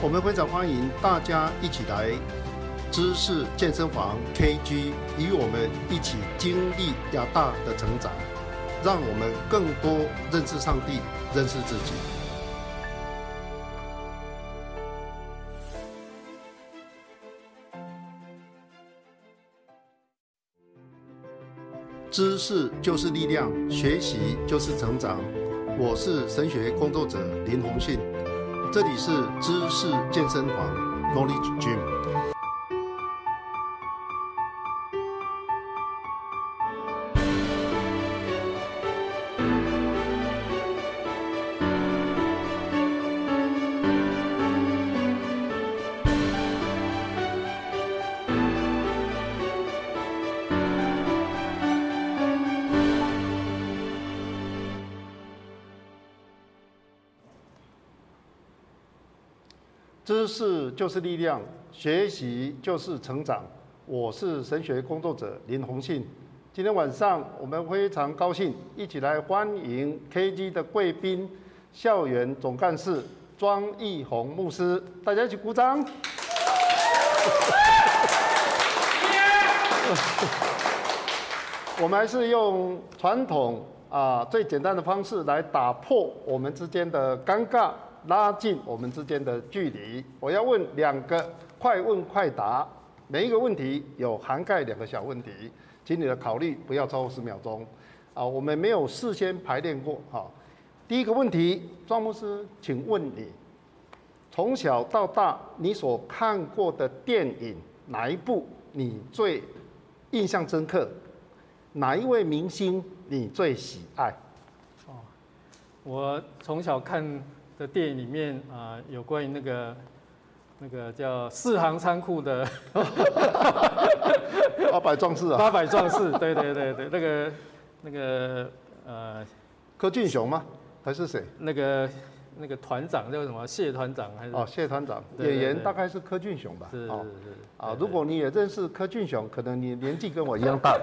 我们非常欢迎大家一起来知识健身房 KG，与我们一起经历亚大的成长，让我们更多认识上帝，认识自己。知识就是力量，学习就是成长。我是神学工作者林宏信，这里是知识健身房 Knowledge Gym。识就是力量，学习就是成长。我是神学工作者林宏信。今天晚上我们非常高兴，一起来欢迎 KG 的贵宾，校园总干事庄义宏牧师。大家一起鼓掌。我们还是用传统啊最简单的方式来打破我们之间的尴尬。拉近我们之间的距离。我要问两个快问快答，每一个问题有涵盖两个小问题，请你的考虑不要超过十秒钟。啊，我们没有事先排练过。哈，第一个问题，庄牧师，请问你从小到大你所看过的电影哪一部你最印象深刻？哪一位明星你最喜爱？哦，我从小看。的电影里面啊，有关于那个那个叫四行仓库的八百壮士啊，八百壮士，对对对对，那个那个呃，柯俊雄吗？还是谁？那个那个团长叫什么？谢团长还是？哦，谢团长，演员大概是柯俊雄吧？是是是。啊，如果你也认识柯俊雄，可能你年纪跟我一样大。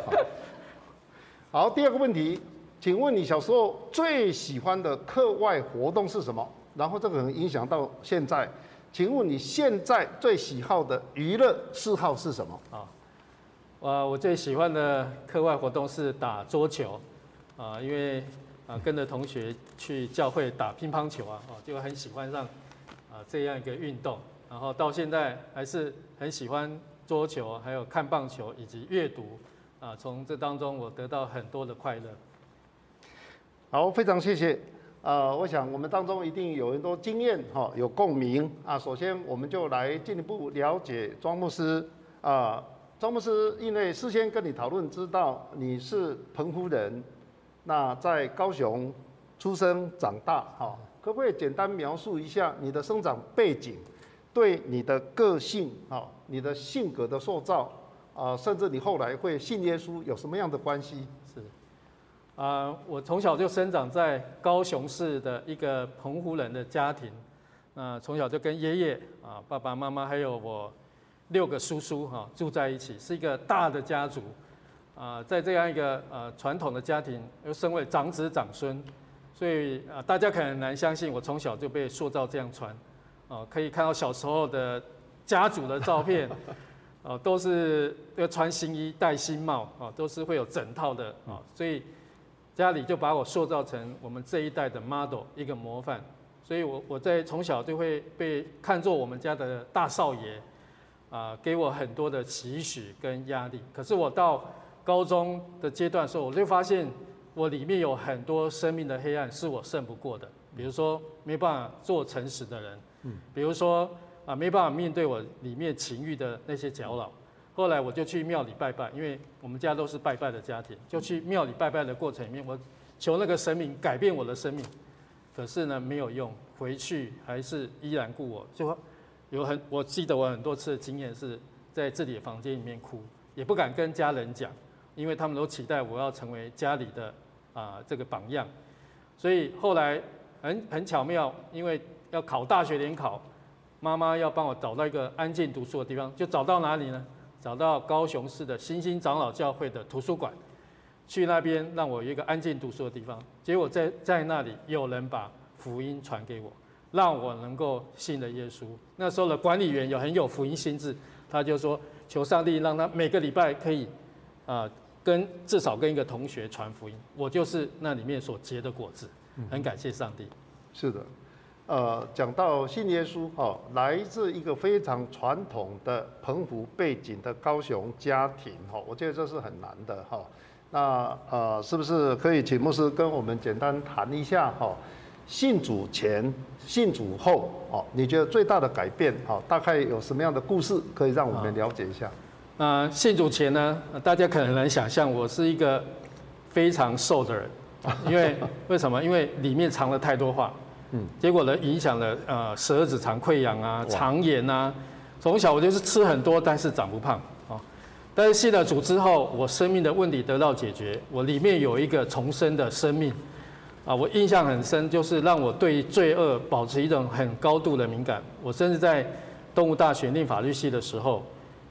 好，第二个问题，请问你小时候最喜欢的课外活动是什么？然后这个能影响到现在，请问你现在最喜好的娱乐嗜好是什么？啊，我我最喜欢的课外活动是打桌球，啊，因为啊跟着同学去教会打乒乓球啊，哦就很喜欢上啊这样一个运动，然后到现在还是很喜欢桌球，还有看棒球以及阅读，啊从这当中我得到很多的快乐。好，非常谢谢。呃，我想我们当中一定有很多经验哈，有共鸣啊。首先，我们就来进一步了解庄牧师啊。庄牧师因为事先跟你讨论，知道你是澎湖人，那在高雄出生长大哈，可不可以简单描述一下你的生长背景，对你的个性哈，你的性格的塑造啊，甚至你后来会信耶稣有什么样的关系？啊，我从小就生长在高雄市的一个澎湖人的家庭，那从小就跟爷爷啊、爸爸妈妈还有我六个叔叔哈住在一起，是一个大的家族。啊，在这样一个呃传统的家庭，又身为长子长孙，所以啊，大家可能难相信我从小就被塑造这样穿。啊，可以看到小时候的家族的照片，啊，都是要穿新衣戴新帽啊，都是会有整套的啊，所以。家里就把我塑造成我们这一代的 model 一个模范，所以我我在从小就会被看作我们家的大少爷，啊，给我很多的期许跟压力。可是我到高中的阶段时候，我就发现我里面有很多生命的黑暗是我胜不过的，比如说没办法做诚实的人，嗯，比如说啊没办法面对我里面情欲的那些搅扰。后来我就去庙里拜拜，因为我们家都是拜拜的家庭，就去庙里拜拜的过程里面，我求那个神明改变我的生命，可是呢没有用，回去还是依然故我，就有很我记得我很多次的经验是在自己的房间里面哭，也不敢跟家人讲，因为他们都期待我要成为家里的啊这个榜样。所以后来很很巧妙，因为要考大学联考，妈妈要帮我找到一个安静读书的地方，就找到哪里呢？找到高雄市的新兴长老教会的图书馆，去那边让我有一个安静读书的地方。结果在在那里有人把福音传给我，让我能够信了耶稣。那时候的管理员有很有福音心智，他就说求上帝让他每个礼拜可以啊跟至少跟一个同学传福音。我就是那里面所结的果子，很感谢上帝。是的。呃，讲到信耶稣，哈，来自一个非常传统的澎湖背景的高雄家庭，哈，我觉得这是很难的，哈。那呃，是不是可以请牧师跟我们简单谈一下，哈，信主前、信主后，哦，你觉得最大的改变，哦，大概有什么样的故事可以让我们了解一下？那信主前呢，大家可能能想象，我是一个非常瘦的人，因为 为什么？因为里面藏了太多话。嗯，结果呢，影响了呃十二指肠溃疡啊、肠炎啊。从小我就是吃很多，但是长不胖啊。但是信了主之后，我生命的问题得到解决，我里面有一个重生的生命啊。我印象很深，就是让我对罪恶保持一种很高度的敏感。我甚至在动物大学念法律系的时候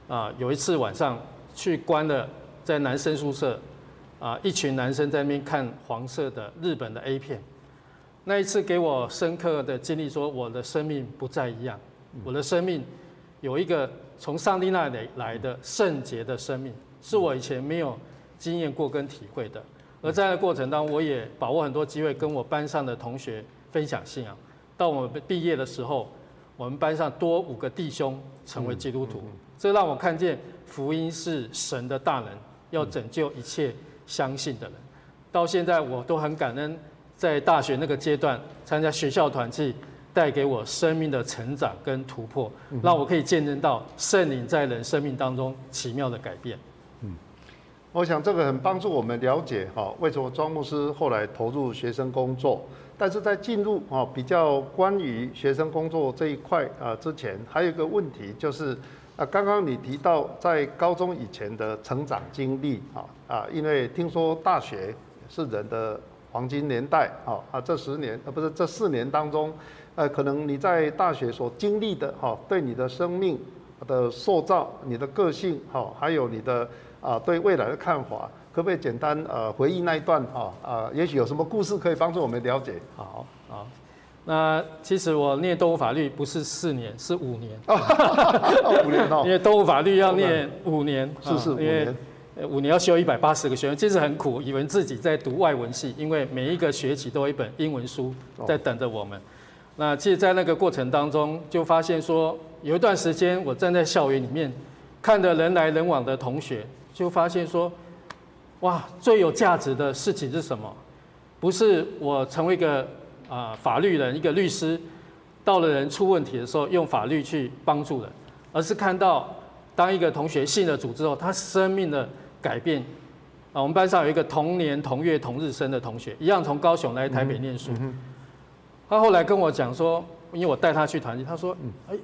啊，有一次晚上去关了在男生宿舍啊，一群男生在那边看黄色的日本的 A 片。那一次给我深刻的经历，说我的生命不再一样，我的生命有一个从上帝那里来的圣洁的生命，是我以前没有经验过跟体会的。而在那过程当中，我也把握很多机会跟我班上的同学分享信仰。到我们毕业的时候，我们班上多五个弟兄成为基督徒，这让我看见福音是神的大能，要拯救一切相信的人。到现在我都很感恩。在大学那个阶段，参加学校团契，带给我生命的成长跟突破，让我可以见证到圣灵在人生命当中奇妙的改变。嗯，我想这个很帮助我们了解哈，为什么庄牧师后来投入学生工作。但是在进入啊比较关于学生工作这一块啊之前，还有一个问题就是啊，刚刚你提到在高中以前的成长经历啊啊，因为听说大学是人的。黄金年代，啊啊，这十年呃不是这四年当中，呃，可能你在大学所经历的，哈，对你的生命的塑造、你的个性，哈，还有你的啊对未来的看法，可不可以简单呃回忆那一段，哈啊，也许有什么故事可以帮助我们了解？好，好，那其实我念动物法律不是四年，是五年，五年哦，因为动物法律要念五年，是是五年。五年要修一百八十个学分，其实很苦，以为自己在读外文系，因为每一个学期都有一本英文书在等着我们。那其实，在那个过程当中，就发现说，有一段时间我站在校园里面，看着人来人往的同学，就发现说，哇，最有价值的事情是什么？不是我成为一个啊法律人，一个律师，到了人出问题的时候，用法律去帮助人，而是看到当一个同学信了主之后，他生命的。改变啊！我们班上有一个同年同月同日生的同学，一样从高雄来台北念书。他后来跟我讲说，因为我带他去团契，他说：“哎，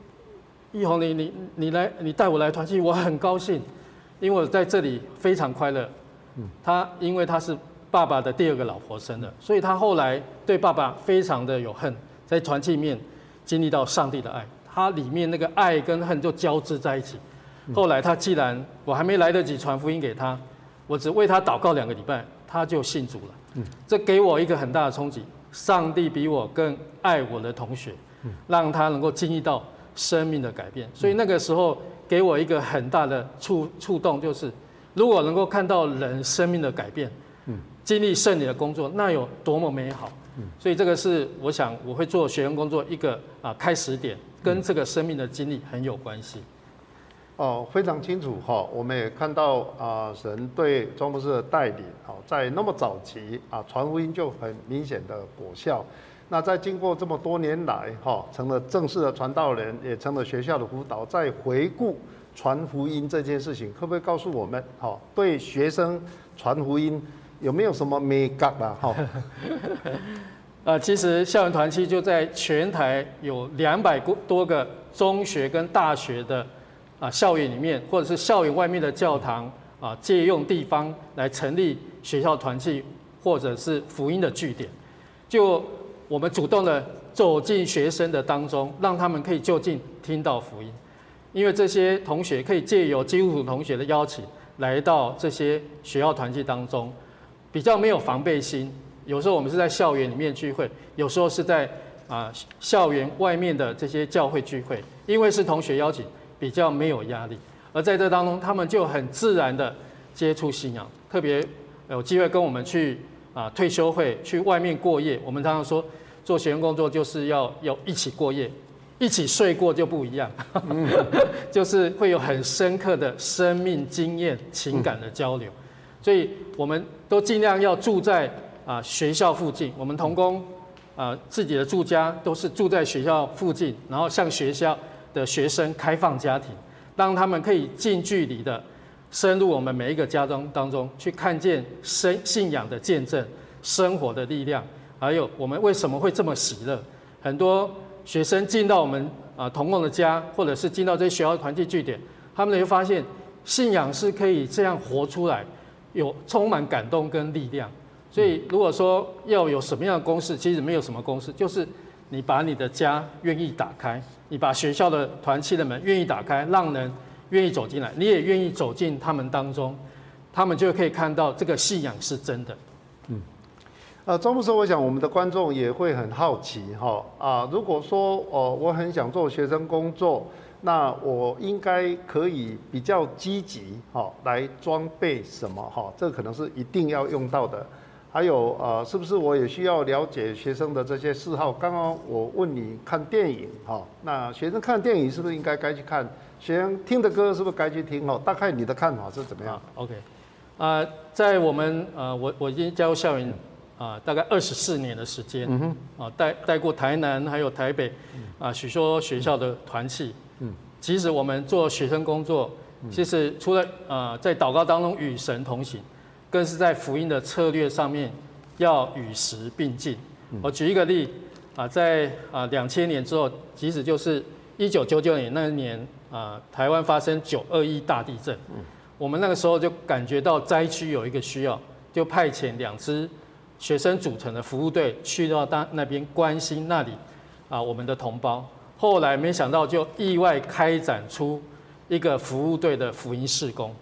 易宏，你你你来，你带我来团契，我很高兴，因为我在这里非常快乐。”他因为他是爸爸的第二个老婆生的，所以他后来对爸爸非常的有恨，在团契面经历到上帝的爱，他里面那个爱跟恨就交织在一起。后来他既然我还没来得及传福音给他，我只为他祷告两个礼拜，他就信主了。嗯，这给我一个很大的冲击。上帝比我更爱我的同学，让他能够经历到生命的改变。所以那个时候给我一个很大的触触动，就是如果能够看到人生命的改变，嗯，经历圣灵的工作，那有多么美好。嗯，所以这个是我想我会做学员工作一个啊开始点，跟这个生命的经历很有关系。哦，非常清楚哈，我们也看到啊，神对庄牧师的带领，好，在那么早期啊，传福音就很明显的果效。那在经过这么多年来，哈，成了正式的传道人，也成了学校的辅导，在回顾传福音这件事情，可不可以告诉我们，哈，对学生传福音有没有什么美感啊？哈，呃，其实校园团期就在全台有两百多个中学跟大学的啊校园里面，或者是校园外面的教堂啊，借用地方来成立学校团契，或者是福音的据点。就我们主动的走进学生的当中，让他们可以就近听到福音。因为这些同学可以借由基督徒同学的邀请，来到这些学校团契当中，比较没有防备心。有时候我们是在校园里面聚会，有时候是在啊校园外面的这些教会聚会，因为是同学邀请，比较没有压力。而在这当中，他们就很自然的接触信仰，特别有机会跟我们去啊退休会去外面过夜。我们常常说，做学员工作就是要要一起过夜，一起睡过就不一样，就是会有很深刻的生命经验、情感的交流。所以我们都尽量要住在。啊，学校附近，我们童工啊，自己的住家都是住在学校附近，然后向学校的学生开放家庭，让他们可以近距离的深入我们每一个家中当中，去看见生信仰的见证、生活的力量，还有我们为什么会这么喜乐。很多学生进到我们啊童工的家，或者是进到这些学校团体据点，他们就发现信仰是可以这样活出来，有充满感动跟力量。所以，如果说要有什么样的公式，其实没有什么公式，就是你把你的家愿意打开，你把学校的团契的门愿意打开，让人愿意走进来，你也愿意走进他们当中，他们就可以看到这个信仰是真的。嗯，呃，张牧师，我想我们的观众也会很好奇哈啊，如果说哦，我很想做学生工作，那我应该可以比较积极哈来装备什么哈？这可能是一定要用到的。还有呃，是不是我也需要了解学生的这些嗜好？刚刚我问你看电影哈，那学生看电影是不是应该该去看？学生听的歌是不是该去听？哦，大概你的看法是怎么样？OK，啊，在我们呃，我我已经加入校园啊，大概二十四年的时间，嗯哼，啊，带带过台南还有台北啊许多学校的团契，嗯，其实我们做学生工作，其实除了呃在祷告当中与神同行。更是在福音的策略上面要与时并进。我举一个例啊，在啊两千年之后，即使就是一九九九年那一年啊，台湾发生九二一大地震，我们那个时候就感觉到灾区有一个需要，就派遣两支学生组成的服务队去到当那边关心那里啊我们的同胞。后来没想到就意外开展出一个服务队的福音事工。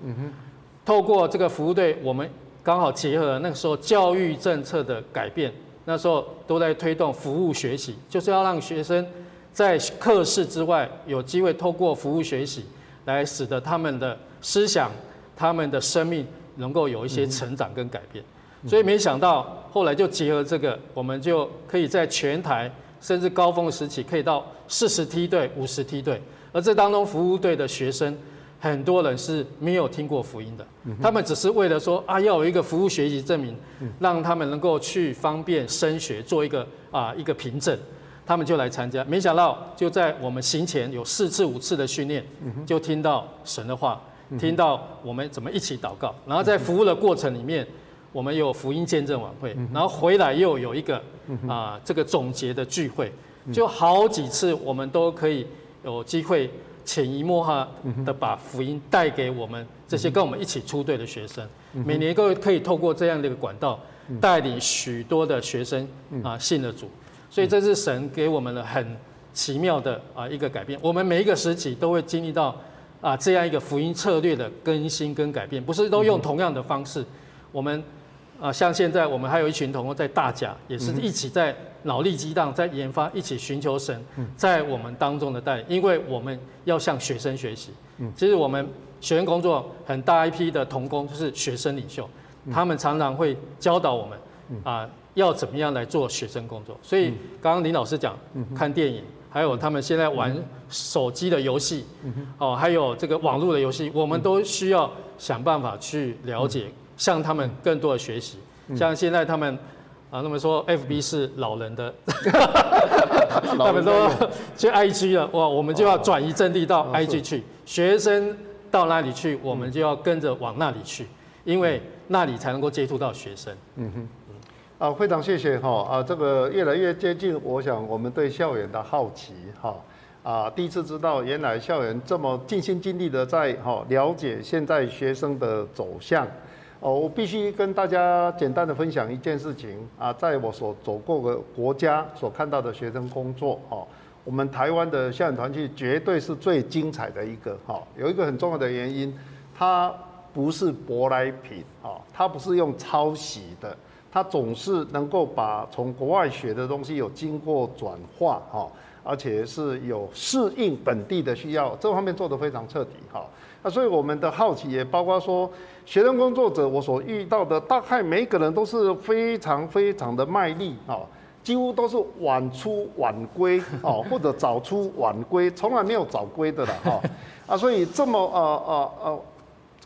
透过这个服务队，我们刚好结合了那个时候教育政策的改变，那时候都在推动服务学习，就是要让学生在课室之外有机会透过服务学习，来使得他们的思想、他们的生命能够有一些成长跟改变。所以没想到后来就结合这个，我们就可以在全台甚至高峰时期可以到四十梯队、五十梯队，而这当中服务队的学生。很多人是没有听过福音的，他们只是为了说啊，要有一个服务学习证明，让他们能够去方便升学，做一个啊一个凭证，他们就来参加。没想到就在我们行前有四次五次的训练，就听到神的话，听到我们怎么一起祷告，然后在服务的过程里面，我们有福音见证晚会，然后回来又有一个啊这个总结的聚会，就好几次我们都可以有机会。潜移默化的把福音带给我们这些跟我们一起出队的学生，每年都可以透过这样的一个管道，带领许多的学生啊信了主，所以这是神给我们的很奇妙的啊一个改变。我们每一个时期都会经历到啊这样一个福音策略的更新跟改变，不是都用同样的方式。我们啊像现在我们还有一群同学在大甲，也是一起在。脑力激荡，在研发，一起寻求神在我们当中的带领，因为我们要向学生学习。其实我们学生工作很大一批的童工就是学生领袖，他们常常会教导我们啊，要怎么样来做学生工作。所以刚刚林老师讲看电影，还有他们现在玩手机的游戏，哦，还有这个网络的游戏，我们都需要想办法去了解，向他们更多的学习。像现在他们。啊，那么说，F B 是老人的，他们说去 I G 了，哇，我们就要转移阵地到 I G 去，学生到那里去，我们就要跟着往那里去，因为那里才能够接触到学生。嗯哼，啊，非常谢谢哈，啊，这个越来越接近，我想我们对校园的好奇哈，啊，第一次知道原来校园这么尽心尽力的在哈了解现在学生的走向。哦，我必须跟大家简单的分享一件事情啊，在我所走过的国家所看到的学生工作，哦，我们台湾的校园团契绝对是最精彩的一个，哈，有一个很重要的原因，它不是舶来品，哈，它不是用抄袭的，它总是能够把从国外学的东西有经过转化，哈，而且是有适应本地的需要，这方面做得非常彻底，哈。那所以我们的好奇也包括说，学生工作者我所遇到的，大概每一个人都是非常非常的卖力啊，几乎都是晚出晚归哦，或者早出晚归，从来没有早归的了哈。啊，所以这么呃呃呃，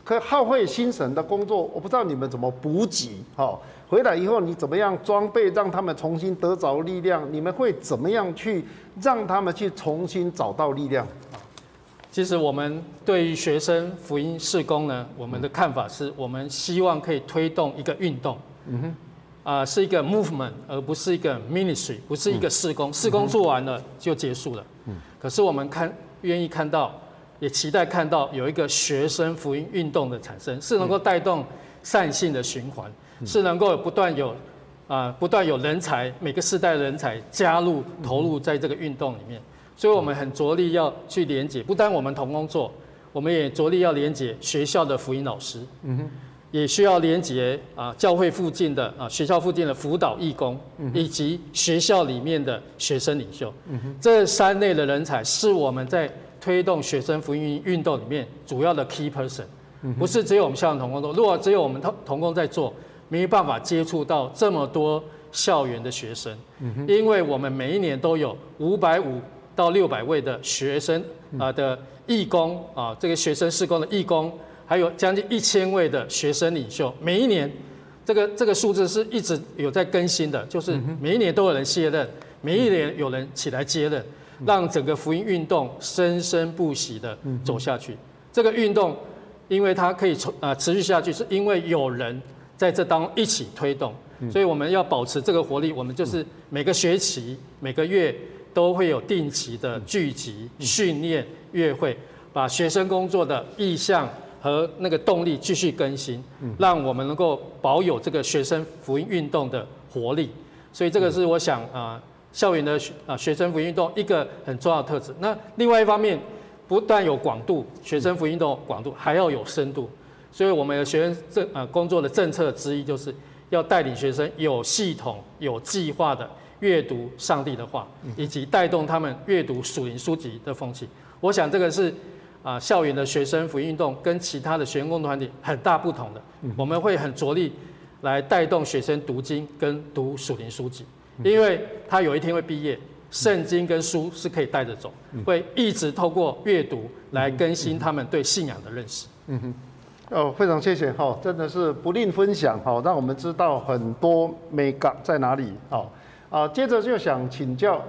可耗费心神的工作，我不知道你们怎么补给哈。回来以后你怎么样装备让他们重新得着力量？你们会怎么样去让他们去重新找到力量？其实我们对于学生福音事工呢，我们的看法是我们希望可以推动一个运动，嗯哼，啊，是一个 movement，而不是一个 ministry，不是一个事工，事工做完了就结束了。嗯，可是我们看愿意看到，也期待看到有一个学生福音运动的产生，是能够带动善性的循环，是能够不断有啊，不断有人才，每个世代的人才加入投入在这个运动里面。所以我们很着力要去连接，不单我们同工作，我们也着力要连接学校的福音老师，嗯哼，也需要连接啊教会附近的啊学校附近的辅导义工，以及学校里面的学生领袖，嗯哼，这三类的人才是我们在推动学生福音运动里面主要的 key person，不是只有我们校园同工作，如果只有我们同同工在做，没办法接触到这么多校园的学生，因为我们每一年都有五百五。到六百位的学生啊的义工啊，这个学生施工的义工，还有将近一千位的学生领袖，每一年这个这个数字是一直有在更新的，就是每一年都有人卸任，每一年有人起来接任，让整个福音运动生生不息的走下去。这个运动，因为它可以从啊持续下去，是因为有人在这当一起推动，所以我们要保持这个活力。我们就是每个学期每个月。都会有定期的聚集、训练、约会，把学生工作的意向和那个动力继续更新，让我们能够保有这个学生福音运动的活力。所以这个是我想啊，校园的啊学生福音运动一个很重要的特质。那另外一方面，不但有广度，学生福音运动广度还要有深度。所以我们的学生政啊工作的政策之一，就是要带领学生有系统、有计划的。阅读上帝的话，以及带动他们阅读属灵书籍的风气，我想这个是啊校园的学生福音运动跟其他的学生共同团体很大不同的。我们会很着力来带动学生读经跟读属灵书籍，因为他有一天会毕业，圣经跟书是可以带着走，会一直透过阅读来更新他们对信仰的认识。嗯。哼，哦，非常谢谢哈，真的是不吝分享哈，让我们知道很多美感在哪里哦。啊，接着就想请教，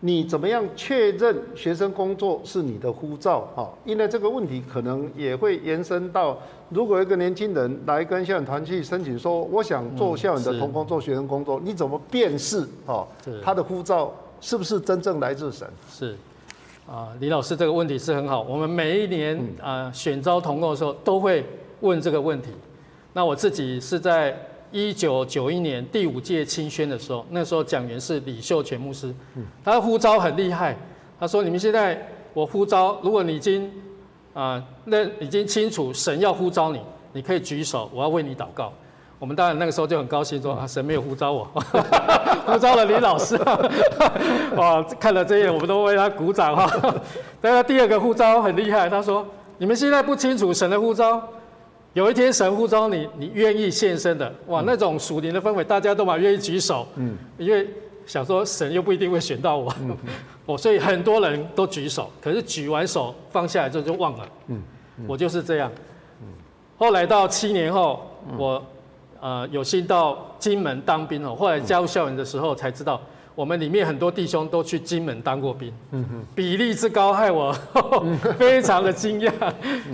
你怎么样确认学生工作是你的护照？哈，因为这个问题可能也会延伸到，如果一个年轻人来跟校园团去申请说，我想做校园的同工，做学生工作，你怎么辨识？哈，他的护照是不是真正来自神？是，啊，李老师这个问题是很好，我们每一年啊选招同工的时候都会问这个问题。那我自己是在。一九九一年第五届清宣的时候，那时候讲员是李秀全牧师，他的呼召很厉害。他说：“你们现在我呼召，如果你已经啊，那已经清楚神要呼召你，你可以举手，我要为你祷告。”我们当然那个时候就很高兴，说：“啊，神没有呼召我，呼召了李老师。”哇，看了这些，我们都为他鼓掌哈。但是第二个呼召很厉害，他说：“你们现在不清楚神的呼召。”有一天神呼召你，你愿意献身的，哇，那种属灵的氛围，大家都蛮愿意举手，嗯，因为想说神又不一定会选到我，哦，所以很多人都举手，可是举完手放下来之后就忘了，嗯，我就是这样，嗯，后来到七年后，我呃有幸到金门当兵哦，后来加入校园的时候才知道，我们里面很多弟兄都去金门当过兵，嗯，比例之高害我 非常的惊讶，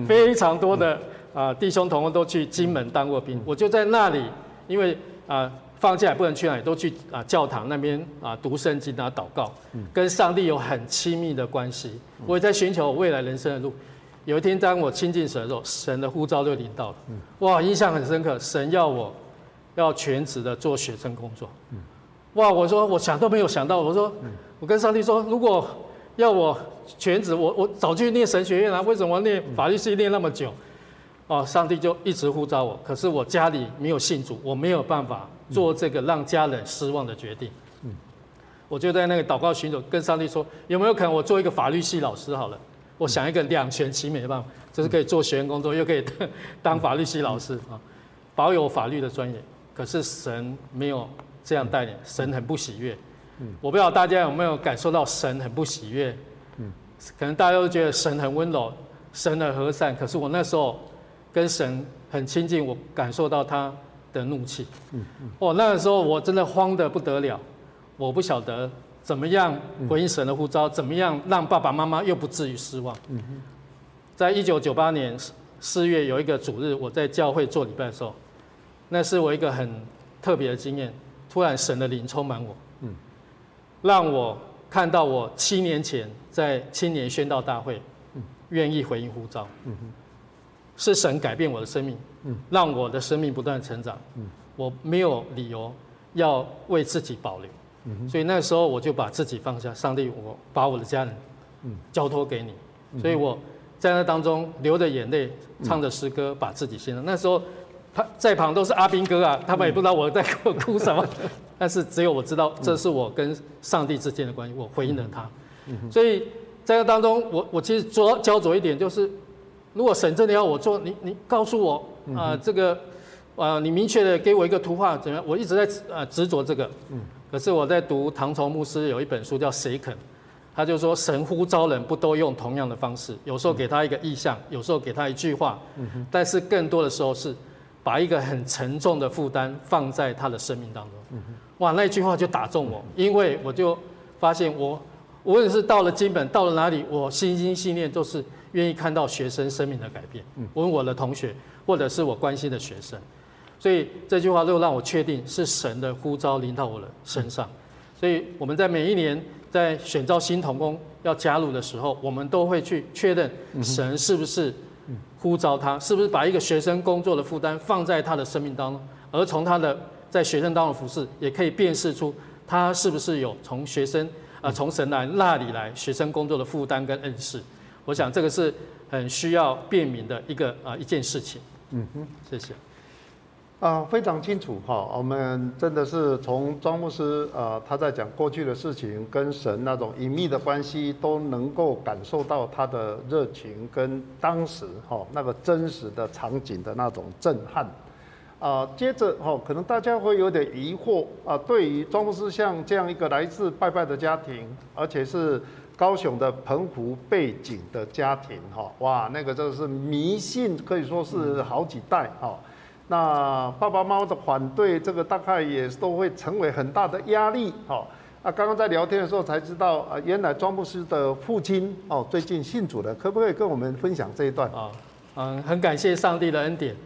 非常多的。啊，弟兄同工都去金门当过兵，我就在那里，因为啊放假也不能去哪里，都去啊教堂那边啊读圣经啊祷告，跟上帝有很亲密的关系。我也在寻求未来人生的路。有一天当我亲近神的时候，神的呼召就临到了，哇，印象很深刻。神要我要全职的做学生工作，哇，我说我想都没有想到，我说我跟上帝说，如果要我全职，我我早去念神学院啊，为什么念法律系念那么久？哦，上帝就一直呼召我，可是我家里没有信主，我没有办法做这个让家人失望的决定。嗯，我就在那个祷告寻求，跟上帝说，有没有可能我做一个法律系老师好了？我想一个两全其美的办法，就是可以做学员工作，又可以当法律系老师啊，保有法律的专业。可是神没有这样带领，神很不喜悦。嗯，我不知道大家有没有感受到神很不喜悦。嗯，可能大家都觉得神很温柔，神很和善，可是我那时候。跟神很亲近，我感受到他的怒气。嗯嗯。哦，那个时候我真的慌得不得了，我不晓得怎么样回应神的呼召，怎么样让爸爸妈妈又不至于失望。嗯在一九九八年四月有一个主日，我在教会做礼拜的时候，那是我一个很特别的经验。突然神的灵充满我，嗯，让我看到我七年前在青年宣道大会，愿意回应呼召。嗯哼。是神改变我的生命，嗯，让我的生命不断成长，嗯，我没有理由要为自己保留，嗯，所以那时候我就把自己放下，上帝，我把我的家人，嗯，交托给你，所以我在那当中流着眼泪，唱着诗歌，把自己献上。那时候他在旁都是阿兵哥啊，他们也不知道我在哭什么，但是只有我知道，这是我跟上帝之间的关系，我回应了他，所以在那当中，我我其实着焦灼一点就是。如果神真的要我做，你你告诉我啊，这个啊，你明确的给我一个图画怎么样？我一直在啊执着这个。嗯。可是我在读唐朝牧师有一本书叫《谁肯》，他就说神呼召人不都用同样的方式，有时候给他一个意象，有时候给他一句话，嗯但是更多的时候是把一个很沉重的负担放在他的生命当中。嗯哇，那句话就打中我，因为我就发现我无论是到了金本，到了哪里，我心心信念都是。愿意看到学生生命的改变，问我的同学或者是我关心的学生，所以这句话就让我确定是神的呼召临到我的身上。所以我们在每一年在选召新童工要加入的时候，我们都会去确认神是不是呼召他，是不是把一个学生工作的负担放在他的生命当中，而从他的在学生当中服侍，也可以辨识出他是不是有从学生啊从神来那里来学生工作的负担跟恩赐。我想这个是很需要辨明的一个啊一件事情。嗯哼，谢谢。啊，非常清楚哈。我们真的是从庄牧师啊他在讲过去的事情，跟神那种隐秘的关系，都能够感受到他的热情跟当时哈那个真实的场景的那种震撼。啊，接着哈，可能大家会有点疑惑啊，对于庄牧师像这样一个来自拜拜的家庭，而且是。高雄的澎湖背景的家庭，哈，哇，那个真的是迷信，可以说是好几代，哈。那爸爸妈妈的反对，这个大概也都会成为很大的压力，哈。那刚刚在聊天的时候才知道，啊，原来庄牧师的父亲，哦，最近信主了，可不可以跟我们分享这一段？啊，嗯，很感谢上帝的恩典，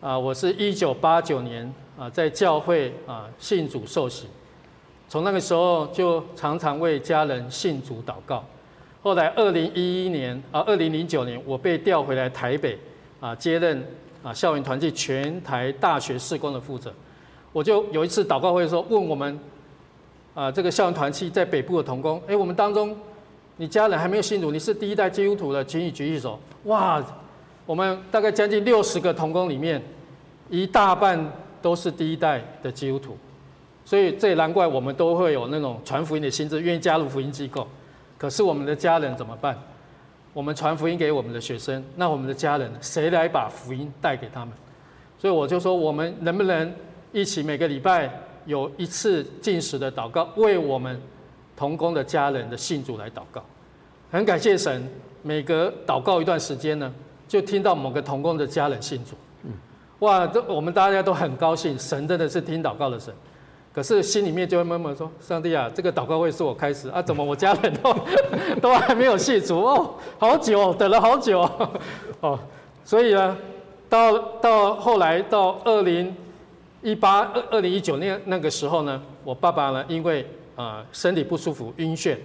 啊，我是一九八九年啊，在教会啊信主受洗。从那个时候就常常为家人信主祷告。后来二零一一年啊，二零零九年我被调回来台北啊，接任啊校园团契全台大学事工的负责。我就有一次祷告会说，问我们啊这个校园团契在北部的同工，哎，我们当中你家人还没有信主，你是第一代基督徒的，请你举起手。哇，我们大概将近六十个同工里面，一大半都是第一代的基督徒。所以这也难怪我们都会有那种传福音的心智，愿意加入福音机构。可是我们的家人怎么办？我们传福音给我们的学生，那我们的家人谁来把福音带给他们？所以我就说，我们能不能一起每个礼拜有一次进食的祷告，为我们同工的家人的信主来祷告？很感谢神，每隔祷告一段时间呢，就听到某个同工的家人信主。哇，这我们大家都很高兴，神真的是听祷告的神。可是心里面就会默默说：“上帝啊，这个祷告会是我开始啊，怎么我家人都 都还没有信主哦？好久等了好久 哦，所以呢，到到后来到二零一八二二零一九年那个时候呢，我爸爸呢因为呃身体不舒服晕眩，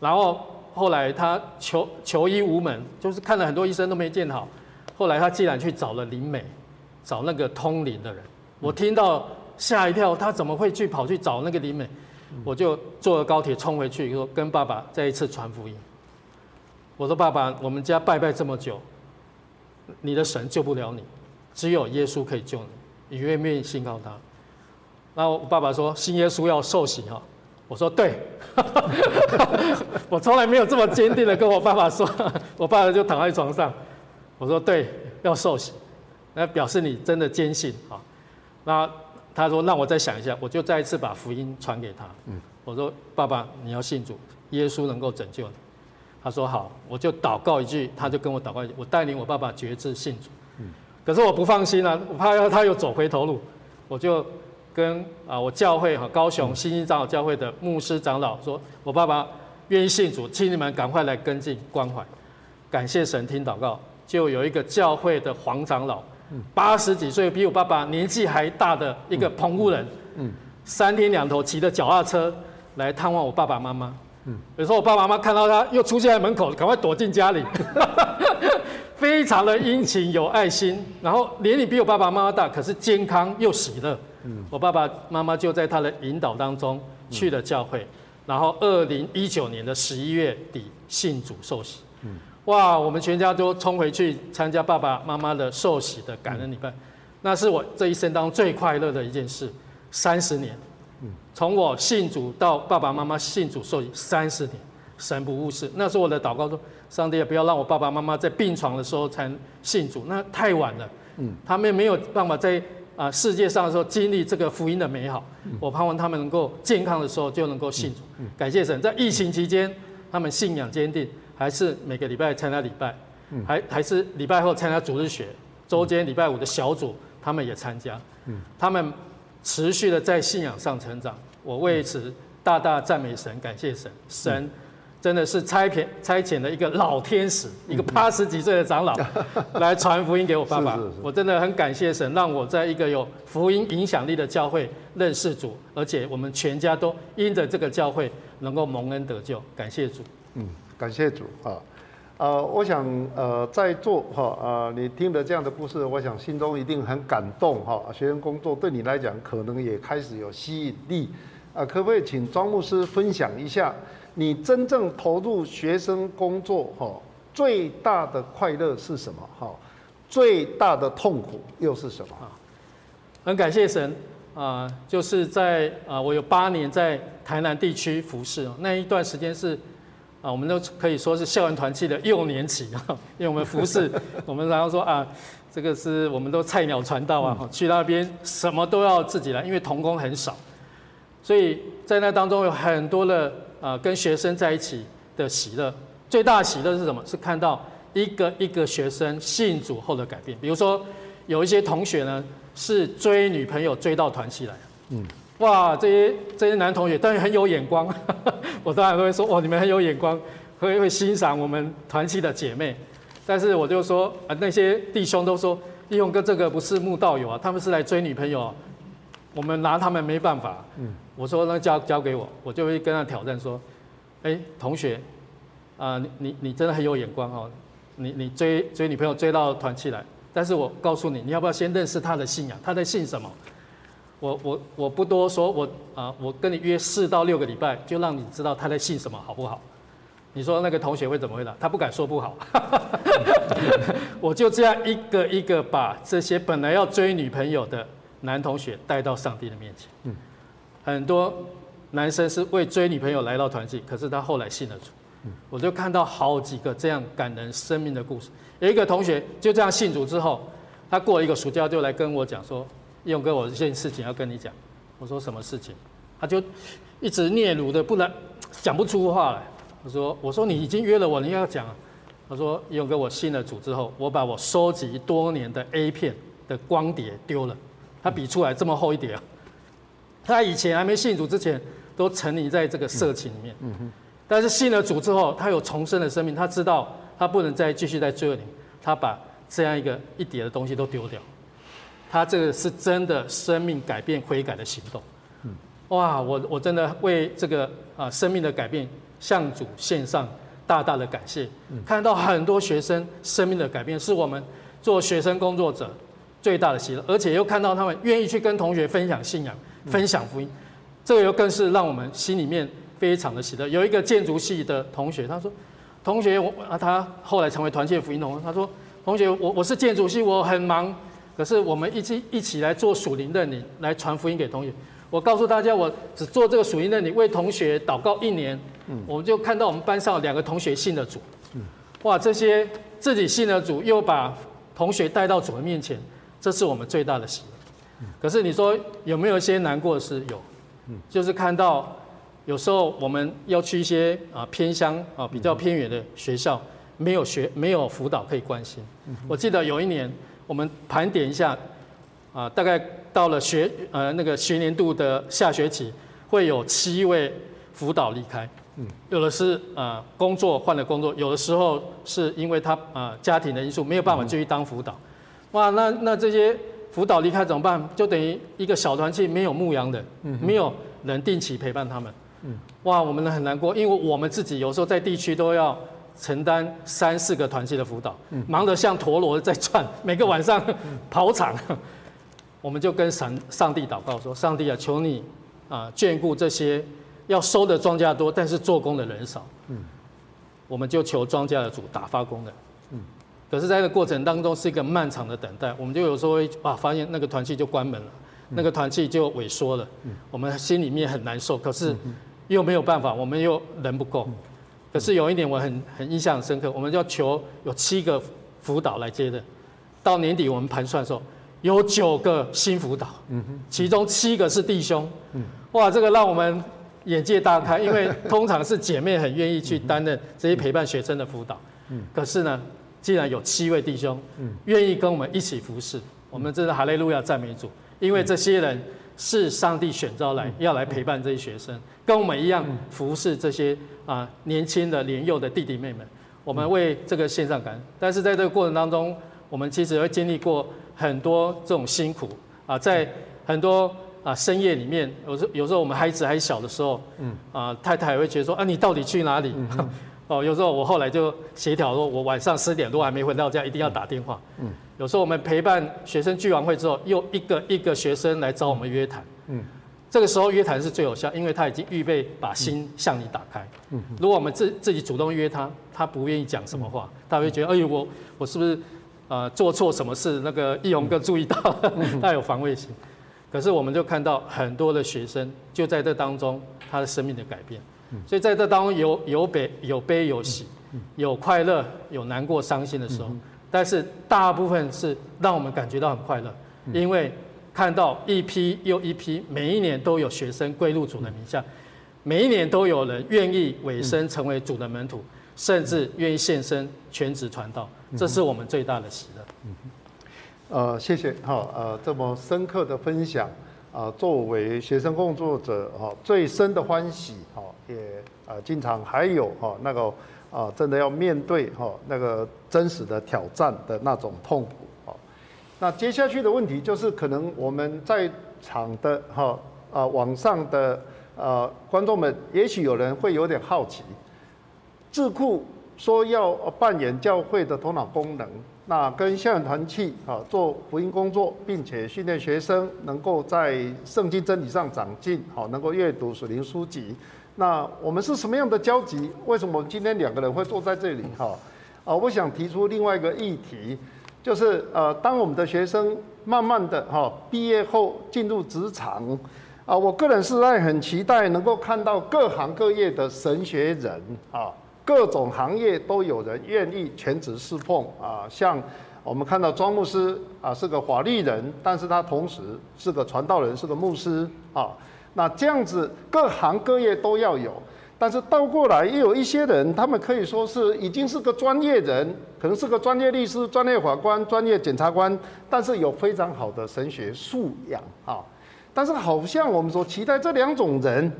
然后后来他求求医无门，就是看了很多医生都没见好，后来他竟然去找了灵美，找那个通灵的人，我听到吓一跳，他怎么会去跑去找那个李美？我就坐了高铁冲回去，说跟爸爸再一次传福音。我说爸爸，我们家拜拜这么久，你的神救不了你，只有耶稣可以救你。你愿不愿意信靠他？然后我爸爸说信耶稣要受洗哈。我说对，我从来没有这么坚定的跟我爸爸说。我爸爸就躺在床上，我说对，要受洗，那表示你真的坚信啊。那他说让我再想一下，我就再一次把福音传给他。嗯，我说爸爸你要信主，耶稣能够拯救你。他说好，我就祷告一句，他就跟我祷告一句，我带领我爸爸决志信主。嗯，可是我不放心啊，我怕他又走回头路，我就。跟啊，我教会哈高雄新兴长老教会的牧师长老说，我爸爸愿意信主，请你们赶快来跟进关怀。感谢神听祷告，就有一个教会的黄长老，八十几岁，比我爸爸年纪还大的一个澎湖人，嗯，三天两头骑着脚踏车来探望我爸爸妈妈。嗯，有时候我爸爸妈妈看到他又出现在门口，赶快躲进家里，非常的殷勤有爱心，然后年龄比我爸爸妈妈大，可是健康又喜乐。我爸爸妈妈就在他的引导当中去了教会，然后二零一九年的十一月底信主受洗。哇，我们全家都冲回去参加爸爸妈妈的寿喜的感恩礼拜，那是我这一生当中最快乐的一件事。三十年，从我信主到爸爸妈妈信主受洗三十年，神不误事。那时候我的祷告说，上帝也不要让我爸爸妈妈在病床的时候才信主，那太晚了。嗯，他们没有办法在。啊，世界上的时候经历这个福音的美好，我盼望他们能够健康的时候就能够信主。感谢神，在疫情期间，他们信仰坚定，还是每个礼拜参加礼拜，还还是礼拜后参加主日学，周间礼拜五的小组他们也参加。他们持续的在信仰上成长，我为此大大赞美神，感谢神，神。真的是差遣差遣的一个老天使，一个八十几岁的长老 来传福音给我爸爸。我真的很感谢神，让我在一个有福音影响力的教会认识主，而且我们全家都因着这个教会能够蒙恩得救。感谢主。嗯，感谢主啊。呃，我想呃，在座哈呃，你听了这样的故事，我想心中一定很感动哈。学生工作对你来讲可能也开始有吸引力啊。可不可以请庄牧师分享一下？你真正投入学生工作，哈，最大的快乐是什么？哈，最大的痛苦又是什么？啊，很感谢神啊，就是在啊，我有八年在台南地区服侍，那一段时间是啊，我们都可以说是校园团契的幼年期啊，因为我们服侍，我们然后说啊，这个是我们都菜鸟传道啊，去那边什么都要自己来，因为童工很少，所以在那当中有很多的。啊，跟学生在一起的喜乐，最大的喜乐是什么？是看到一个一个学生信主后的改变。比如说，有一些同学呢，是追女朋友追到团契来，嗯，哇，这些这些男同学当然很有眼光，我当然会说，哦，你们很有眼光，会会欣赏我们团契的姐妹。但是我就说，啊，那些弟兄都说，义勇哥这个不是慕道友啊，他们是来追女朋友，我们拿他们没办法，嗯。我说那交交给我，我就会跟他挑战说，哎，同学，啊，你你你真的很有眼光哦，你你追追女朋友追到团契来，但是我告诉你，你要不要先认识他的信仰，他在信什么？我我我不多说，我啊，我跟你约四到六个礼拜，就让你知道他在信什么，好不好？你说那个同学会怎么回答？他不敢说不好，我就这样一个一个把这些本来要追女朋友的男同学带到上帝的面前。嗯。很多男生是为追女朋友来到团契，可是他后来信了主。我就看到好几个这样感人生命的故事。有一个同学就这样信主之后，他过了一个暑假就来跟我讲说：“勇哥，我一件事情要跟你讲。”我说：“什么事情？”他就一直嗫嚅的，不然讲不出话来。我说：“我说你已经约了我，你要讲。”他说：“勇哥，我信了主之后，我把我收集多年的 A 片的光碟丢了。”他比出来这么厚一叠啊！他以前还没信主之前，都沉溺在这个色情里面。嗯哼。但是信了主之后，他有重生的生命，他知道他不能再继续在追你，他把这样一个一叠的东西都丢掉。他这个是真的生命改变悔改的行动。哇，我我真的为这个啊生命的改变向主献上大大的感谢。看到很多学生生命的改变，是我们做学生工作者最大的喜乐，而且又看到他们愿意去跟同学分享信仰、分享福音，这个又更是让我们心里面非常的喜乐。有一个建筑系的同学，他说：“同学，我啊，他后来成为团契福音同，他说：同学，我我是建筑系，我很忙，可是我们一起一起来做属灵的你，来传福音给同学。”我告诉大家，我只做这个属灵的，你为同学祷告一年，嗯我们就看到我们班上两个同学信了主，嗯哇，这些自己信了主，又把同学带到主的面前，这是我们最大的喜乐。可是你说有没有一些难过的事？有，就是看到有时候我们要去一些啊偏乡啊比较偏远的学校，没有学没有辅导可以关心。我记得有一年我们盘点一下，啊大概。到了学呃那个学年度的下学期，会有七位辅导离开，嗯，有的是呃工作换了工作，有的时候是因为他呃家庭的因素没有办法继续当辅导，哇，那那这些辅导离开怎么办？就等于一个小团契没有牧羊人，嗯，没有人定期陪伴他们，嗯，哇，我们很难过，因为我们自己有时候在地区都要承担三四个团契的辅导，忙得像陀螺在转，每个晚上跑场。我们就跟上上帝祷告说：“上帝啊，求你啊眷顾这些要收的庄稼多，但是做工的人少。”嗯，我们就求庄稼的主打发工人。嗯，可是在这个过程当中是一个漫长的等待，我们就有时候会啊发现那个团契就关门了，那个团契就萎缩了。嗯，我们心里面很难受，可是又没有办法，我们又人不够。可是有一点我很很印象深刻，我们要求有七个辅导来接的，到年底我们盘算的时候。有九个新辅导，其中七个是弟兄，哇，这个让我们眼界大开，因为通常是姐妹很愿意去担任这些陪伴学生的辅导，可是呢，既然有七位弟兄愿意跟我们一起服侍，我们真的哈利路亚赞美主，因为这些人是上帝选召来要来陪伴这些学生，跟我们一样服侍这些啊年轻的年幼的弟弟妹妹，我们为这个献上感恩，但是在这个过程当中，我们其实会经历过。很多这种辛苦啊，在很多啊深夜里面，有时有时候我们孩子还小的时候，嗯啊太太会觉得说啊你到底去哪里？哦有时候我后来就协调说，我晚上十点多还没回到家，一定要打电话。嗯，有时候我们陪伴学生聚完会之后，又一个一个学生来找我们约谈。嗯，这个时候约谈是最有效，因为他已经预备把心向你打开。嗯，如果我们自自己主动约他，他不愿意讲什么话，他会觉得哎呦我我是不是？呃，做错什么事，那个易勇哥注意到，他有防卫心。可是我们就看到很多的学生就在这当中，他的生命的改变。所以在这当中有有悲有悲有喜，有快乐有难过伤心的时候，但是大部分是让我们感觉到很快乐，因为看到一批又一批，每一年都有学生归入主的名下，每一年都有人愿意委身成为主的门徒，甚至愿意献身全职传道。这是我们最大的喜乐。嗯，呃，谢谢哈，呃，这么深刻的分享啊，作为学生工作者哈，最深的欢喜哈，也啊，经常还有哈那个啊，真的要面对哈那个真实的挑战的那种痛苦。那接下去的问题就是，可能我们在场的哈啊网上的呃观众们，也许有人会有点好奇，智库。说要扮演教会的头脑功能，那跟校园团契啊做福音工作，并且训练学生能够在圣经真理上长进，好能够阅读属灵书籍。那我们是什么样的交集？为什么今天两个人会坐在这里？哈啊，我想提出另外一个议题，就是呃，当我们的学生慢慢的哈毕业后进入职场，啊，我个人是在很期待能够看到各行各业的神学人啊。各种行业都有人愿意全职侍奉啊，像我们看到庄牧师啊是个法律人，但是他同时是个传道人，是个牧师啊。那这样子各行各业都要有，但是倒过来也有一些人，他们可以说是已经是个专业人，可能是个专业律师、专业法官、专业检察官，但是有非常好的神学素养啊。但是好像我们说期待这两种人，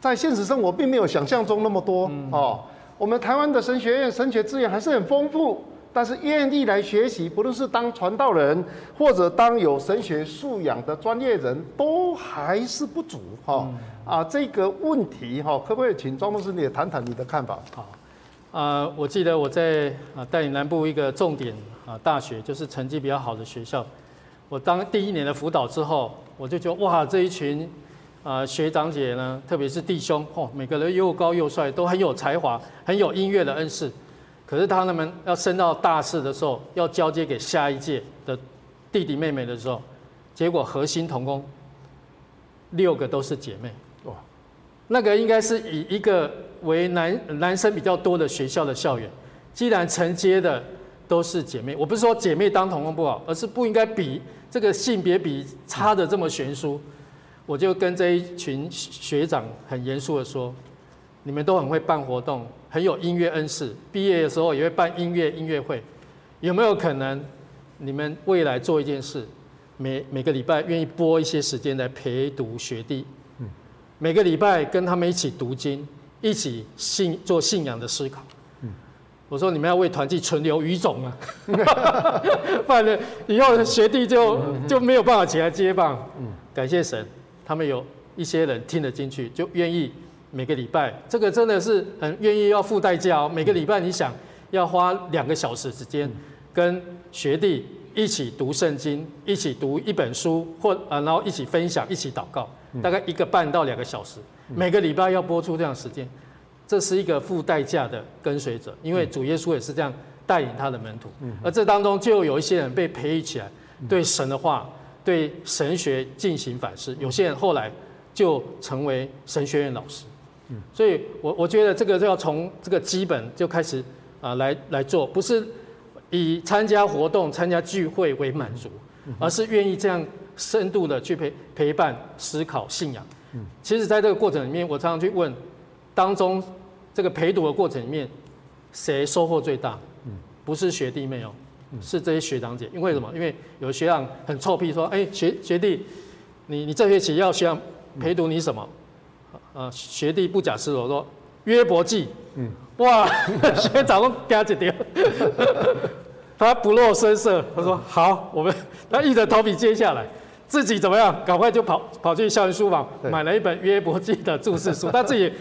在现实生活并没有想象中那么多哦。我们台湾的神学院神学资源还是很丰富，但是愿意来学习，不论是当传道人或者当有神学素养的专业人，都还是不足哈。啊，这个问题哈，可不可以请庄牧师你也谈谈你的看法？好，啊，我记得我在啊带领南部一个重点啊大学，就是成绩比较好的学校，我当第一年的辅导之后，我就觉得哇，这一群啊学长姐呢，特别是弟兄哦，每个人又高又帅，都很有才华，很有音乐的恩赐。可是他们要升到大四的时候，要交接给下一届的弟弟妹妹的时候，结果核心同工六个都是姐妹。哇，那个应该是以一个为男男生比较多的学校的校园，既然承接的都是姐妹，我不是说姐妹当同工不好，而是不应该比这个性别比差的这么悬殊。我就跟这一群学长很严肃的说，你们都很会办活动。很有音乐恩赐，毕业的时候也会办音乐音乐会，有没有可能你们未来做一件事，每每个礼拜愿意拨一些时间来陪读学弟，每个礼拜跟他们一起读经，一起信做信仰的思考。我说你们要为团契存留余种啊，不然以后学弟就就没有办法起来接棒。感谢神，他们有一些人听得进去，就愿意。每个礼拜，这个真的是很愿意要付代价哦。每个礼拜，你想要花两个小时时间，跟学弟一起读圣经，一起读一本书，或啊，然后一起分享，一起祷告，大概一个半到两个小时。每个礼拜要播出这样时间，这是一个付代价的跟随者，因为主耶稣也是这样带领他的门徒。而这当中就有一些人被培育起来，对神的话、对神学进行反思。有些人后来就成为神学院老师。所以，我我觉得这个就要从这个基本就开始啊，来来做，不是以参加活动、参加聚会为满足，而是愿意这样深度的去陪陪伴、思考信仰。其实，在这个过程里面，我常常去问，当中这个陪读的过程里面，谁收获最大？不是学弟妹哦，是这些学长姐。因为什么？因为有学长很臭屁说：“哎，学学弟，你你这学期要学长陪读你什么？”呃，学弟不假思索说约伯记，嗯，哇，学长都嗲一点，他不露声色，他说好，我们他硬着头皮接下来，自己怎么样？赶快就跑跑去校园书房买了一本约伯记的注释书，他自己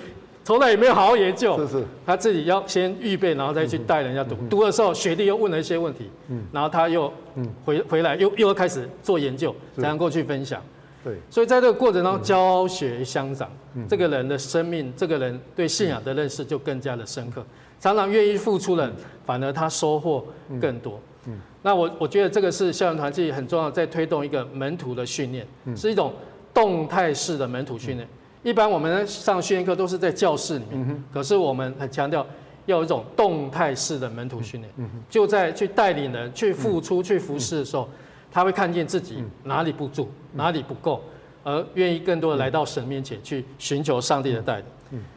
从来也没有好好研究，是是，他自己要先预备，然后再去带人家读。读的时候，学弟又问了一些问题，嗯，然后他又嗯回回来又又开始做研究，才能够去分享。对，所以在这个过程当中，教学相长，这个人的生命，这个人对信仰的认识就更加的深刻。常常愿意付出的，反而他收获更多。嗯，那我我觉得这个是校园团契很重要，在推动一个门徒的训练，是一种动态式的门徒训练。一般我们上训练课都是在教室里面，可是我们很强调要有一种动态式的门徒训练，就在去带领人、去付出、去服侍的时候。他会看见自己哪里不足，哪里不够，而愿意更多的来到神面前去寻求上帝的带领。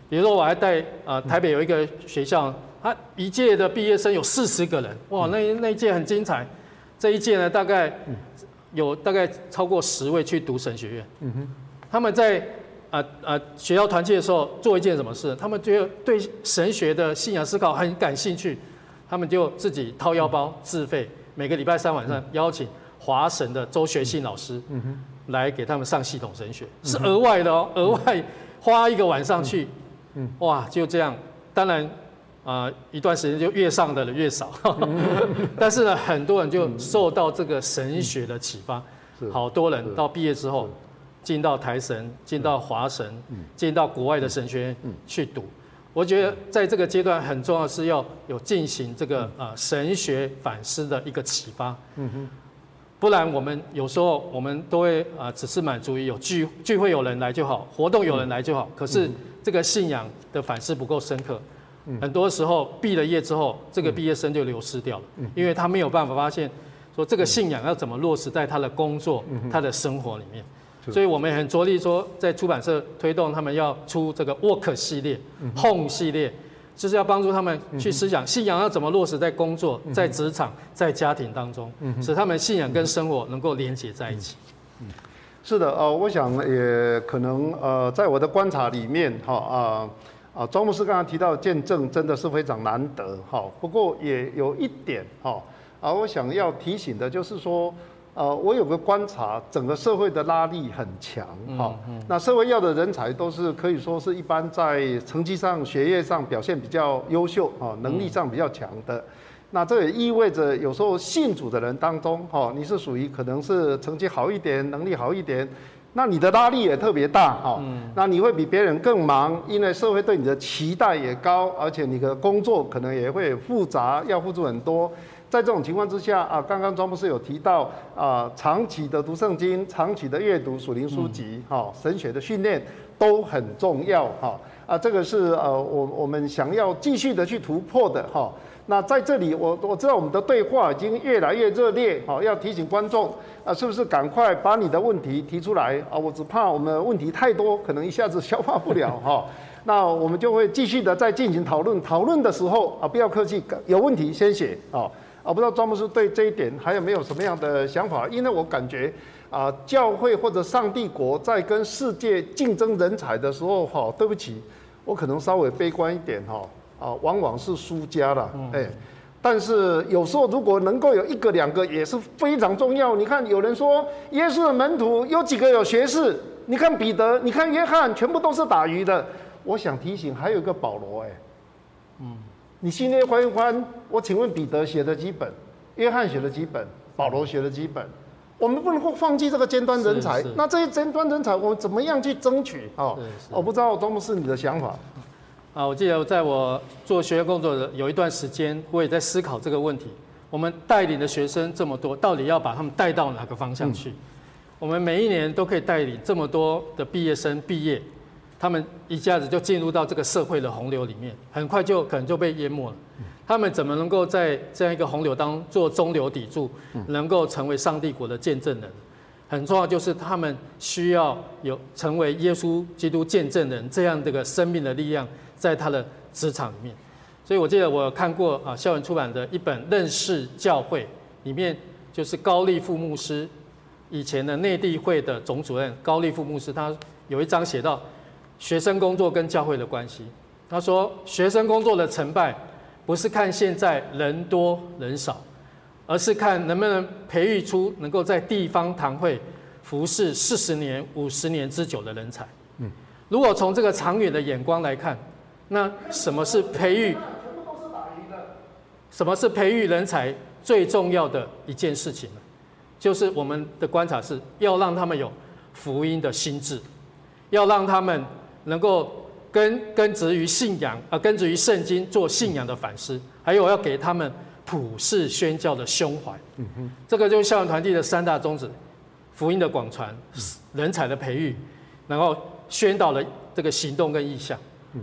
比如说，我还带啊，台北有一个学校，他一届的毕业生有四十个人，哇，那那一届很精彩。这一届呢，大概有大概超过十位去读神学院。嗯哼，他们在啊啊学校团契的时候做一件什么事？他们觉得对神学的信仰思考很感兴趣，他们就自己掏腰包自费，每个礼拜三晚上邀请。华神的周学信老师嗯哼。来给他们上系统神学，是额外的哦，额外花一个晚上去，嗯。哇，就这样。当然啊，一段时间就越上的人越少，但是呢，很多人就受到这个神学的启发，好多人到毕业之后进到台神、进到华神、进到国外的神学院去读。我觉得在这个阶段很重要是要有进行这个啊神学反思的一个启发。嗯哼。不然我们有时候我们都会啊，只是满足于有聚聚会有人来就好，活动有人来就好。可是这个信仰的反思不够深刻，很多时候毕了业之后，这个毕业生就流失掉了，因为他没有办法发现说这个信仰要怎么落实在他的工作、他的生活里面。所以我们很着力说，在出版社推动他们要出这个 Work 系列、Home 系列。就是要帮助他们去思想信仰要怎么落实在工作、在职场、在家庭当中，使他们信仰跟生活能够连接在一起。是的，呃，我想也可能呃，在我的观察里面，哈啊啊，庄牧师刚刚提到见证真的是非常难得哈。不过也有一点哈，啊，我想要提醒的就是说，呃，我有个观察，整个社会的拉力很强哈。那社会要的人才都是可以说是一般在成绩上、学业上表现比较优秀啊，能力上比较强的。那这也意味着有时候信主的人当中哈，你是属于可能是成绩好一点、能力好一点。那你的拉力也特别大哈，那你会比别人更忙，因为社会对你的期待也高，而且你的工作可能也会复杂，要付出很多。在这种情况之下啊，刚刚庄博士有提到啊，长期的读圣经、长期的阅读属灵书籍、哈神学的训练都很重要哈啊，这个是呃我我们想要继续的去突破的哈。那在这里，我我知道我们的对话已经越来越热烈，哈，要提醒观众啊，是不是赶快把你的问题提出来啊？我只怕我们问题太多，可能一下子消化不了哈。那我们就会继续的再进行讨论，讨论的时候啊，不要客气，有问题先写啊。啊，不知道庄牧师对这一点还有没有什么样的想法？因为我感觉啊，教会或者上帝国在跟世界竞争人才的时候，哈，对不起，我可能稍微悲观一点哈。啊，往往是输家了，哎，但是有时候如果能够有一个两个也是非常重要。你看，有人说耶稣的门徒有几个有学士？你看彼得，你看约翰，全部都是打鱼的。我想提醒，还有一个保罗，哎，嗯，你心里翻一翻，我请问彼得写的几本？约翰写的几本？保罗写的几本？我们不能够放弃这个尖端人才。那这些尖端人才，我们怎么样去争取？哦，我不知道庄博士你的想法。啊，我记得在我做学员工作的有一段时间，我也在思考这个问题。我们带领的学生这么多，到底要把他们带到哪个方向去？我们每一年都可以带领这么多的毕业生毕业，他们一下子就进入到这个社会的洪流里面，很快就可能就被淹没了。他们怎么能够在这样一个洪流当做中流砥柱，能够成为上帝国的见证人？很重要就是他们需要有成为耶稣基督见证人这样的个生命的力量。在他的职场里面，所以我记得我看过啊，校园出版的一本《认识教会》，里面就是高利富牧师以前的内地会的总主任高利富牧师，他有一章写到学生工作跟教会的关系。他说，学生工作的成败不是看现在人多人少，而是看能不能培育出能够在地方堂会服侍四十年、五十年之久的人才。嗯，如果从这个长远的眼光来看。那什么是培育？什么是培育人才最重要的一件事情呢？就是我们的观察是要让他们有福音的心智，要让他们能够根根植于信仰啊，根植于圣经做信仰的反思，还有要给他们普世宣教的胸怀。嗯哼，这个就是校园团体的三大宗旨：福音的广传、人才的培育，然后宣导的这个行动跟意向。嗯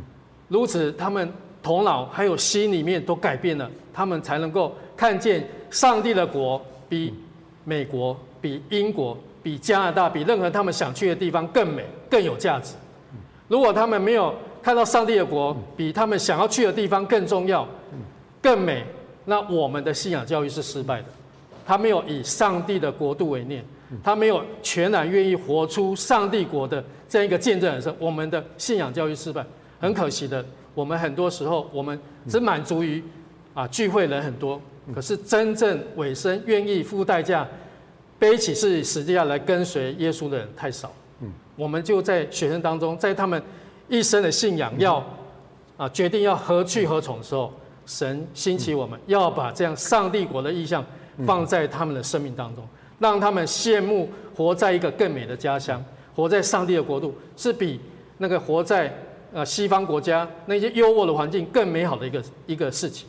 如此，他们头脑还有心里面都改变了，他们才能够看见上帝的国比美国、比英国、比加拿大、比任何他们想去的地方更美、更有价值。如果他们没有看到上帝的国比他们想要去的地方更重要、更美，那我们的信仰教育是失败的。他没有以上帝的国度为念，他没有全然愿意活出上帝国的这样一个见证人生，我们的信仰教育失败。很可惜的，我们很多时候我们只满足于啊聚会人很多，可是真正委身愿意付代价背起自己十字架来跟随耶稣的人太少。嗯，我们就在学生当中，在他们一生的信仰要啊决定要何去何从的时候，神兴起我们要把这样上帝国的意向放在他们的生命当中，让他们羡慕活在一个更美的家乡，活在上帝的国度，是比那个活在。呃，西方国家那些优渥的环境更美好的一个一个事情，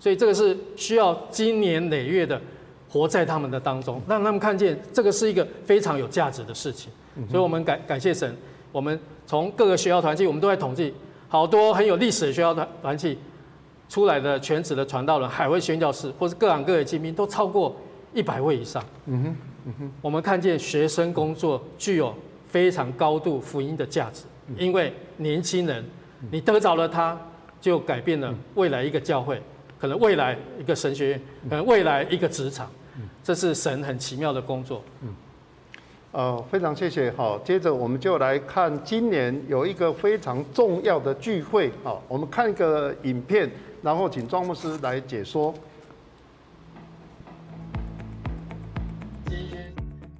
所以这个是需要经年累月的活在他们的当中，让他们看见这个是一个非常有价值的事情。所以我们感感谢神，我们从各个学校团契，我们都在统计，好多很有历史的学校团团契出来的全职的传道人、海外宣教士，或是各行各业精兵，都超过一百位以上。嗯哼，嗯哼，我们看见学生工作具有非常高度福音的价值。因为年轻人，你得着了他，就改变了未来一个教会，可能未来一个神学院，可能未来一个职场，这是神很奇妙的工作。呃，非常谢谢。好，接着我们就来看今年有一个非常重要的聚会。好，我们看一个影片，然后请庄牧师来解说。金宣，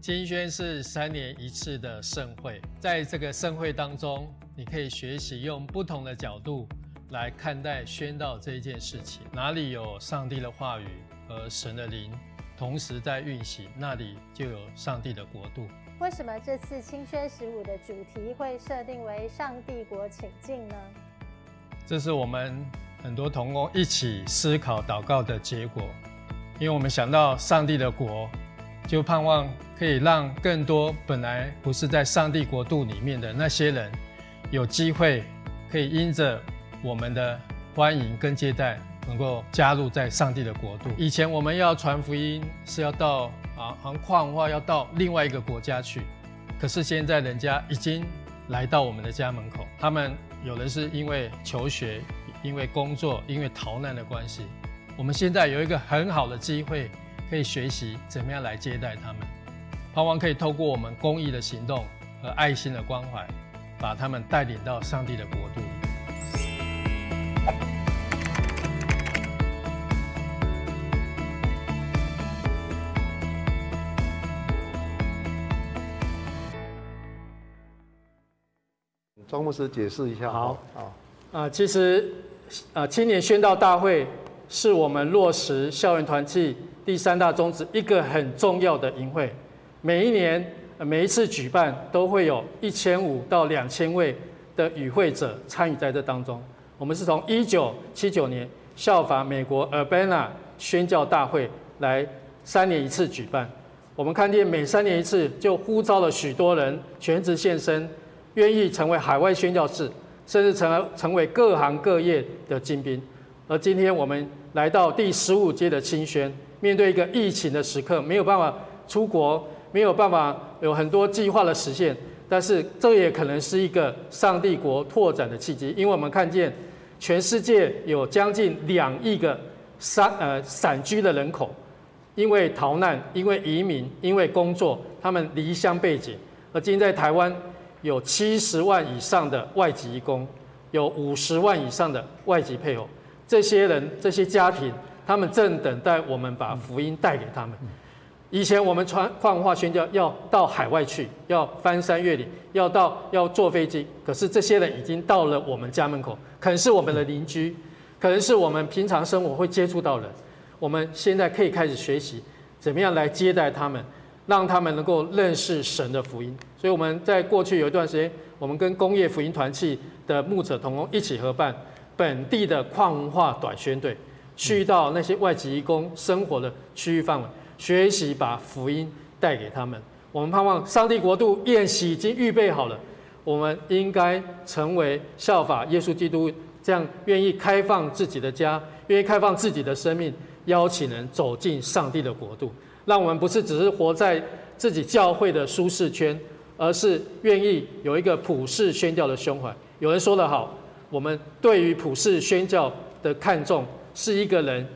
金宣是三年一次的盛会，在这个盛会当中，你可以学习用不同的角度来看待宣道这一件事情。哪里有上帝的话语和神的灵？同时在运行，那里就有上帝的国度。为什么这次清宣十五的主题会设定为上帝国请进呢？这是我们很多同工一起思考祷告的结果，因为我们想到上帝的国，就盼望可以让更多本来不是在上帝国度里面的那些人，有机会可以因着我们的欢迎跟接待。能够加入在上帝的国度。以前我们要传福音是要到啊，航矿话要到另外一个国家去，可是现在人家已经来到我们的家门口。他们有的是因为求学、因为工作、因为逃难的关系。我们现在有一个很好的机会，可以学习怎么样来接待他们。盼望可以透过我们公益的行动和爱心的关怀，把他们带领到上帝的国度。庄牧师解释一下。好，好，啊，其实，啊，青年宣道大会是我们落实校园团契第三大宗旨一个很重要的营会。每一年，每一次举办都会有一千五到两千位的与会者参与在这当中。我们是从一九七九年效法美国 Urbana 宣教大会来三年一次举办。我们看见每三年一次就呼召了许多人全职献身。愿意成为海外宣教士，甚至成成为各行各业的精兵。而今天我们来到第十五届的清宣，面对一个疫情的时刻，没有办法出国，没有办法有很多计划的实现。但是这也可能是一个上帝国拓展的契机，因为我们看见全世界有将近两亿个散呃散居的人口，因为逃难、因为移民、因为工作，他们离乡背井。而今天在台湾。有七十万以上的外籍工，有五十万以上的外籍配偶，这些人、这些家庭，他们正等待我们把福音带给他们。以前我们传矿化宣教要到海外去，要翻山越岭，要到要坐飞机，可是这些人已经到了我们家门口，可能是我们的邻居，可能是我们平常生活会接触到人。我们现在可以开始学习，怎么样来接待他们。让他们能够认识神的福音，所以我们在过去有一段时间，我们跟工业福音团契的牧者同工一起合办本地的矿文化短宣队，去到那些外籍义工生活的区域范围，学习把福音带给他们。我们盼望上帝国度宴席已经预备好了，我们应该成为效法耶稣基督这样愿意开放自己的家，愿意开放自己的生命，邀请人走进上帝的国度。让我们不是只是活在自己教会的舒适圈，而是愿意有一个普世宣教的胸怀。有人说得好，我们对于普世宣教的看重是一个人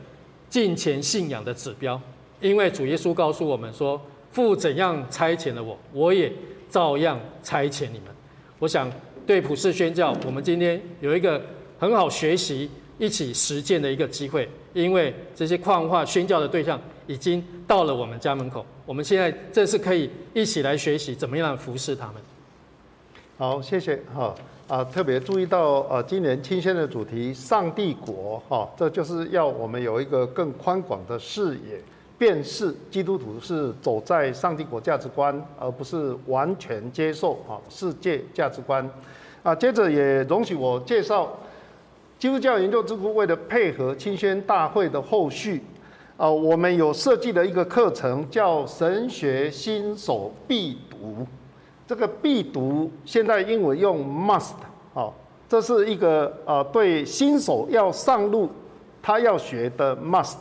敬虔信仰的指标。因为主耶稣告诉我们说：“父怎样差遣了我，我也照样差遣你们。”我想对普世宣教，我们今天有一个很好学习、一起实践的一个机会。因为这些矿化宣教的对象。已经到了我们家门口，我们现在正是可以一起来学习怎么样服侍他们。好，谢谢哈啊，特别注意到呃，今年清宣的主题“上帝国”哈，这就是要我们有一个更宽广的视野，辨识基督徒是走在上帝国价值观，而不是完全接受啊世界价值观啊。接着也容许我介绍基督教研究智库为了配合清宣大会的后续。呃，我们有设计了一个课程叫神学新手必读，这个必读现在英文用 must，哦，这是一个呃对新手要上路，他要学的 must。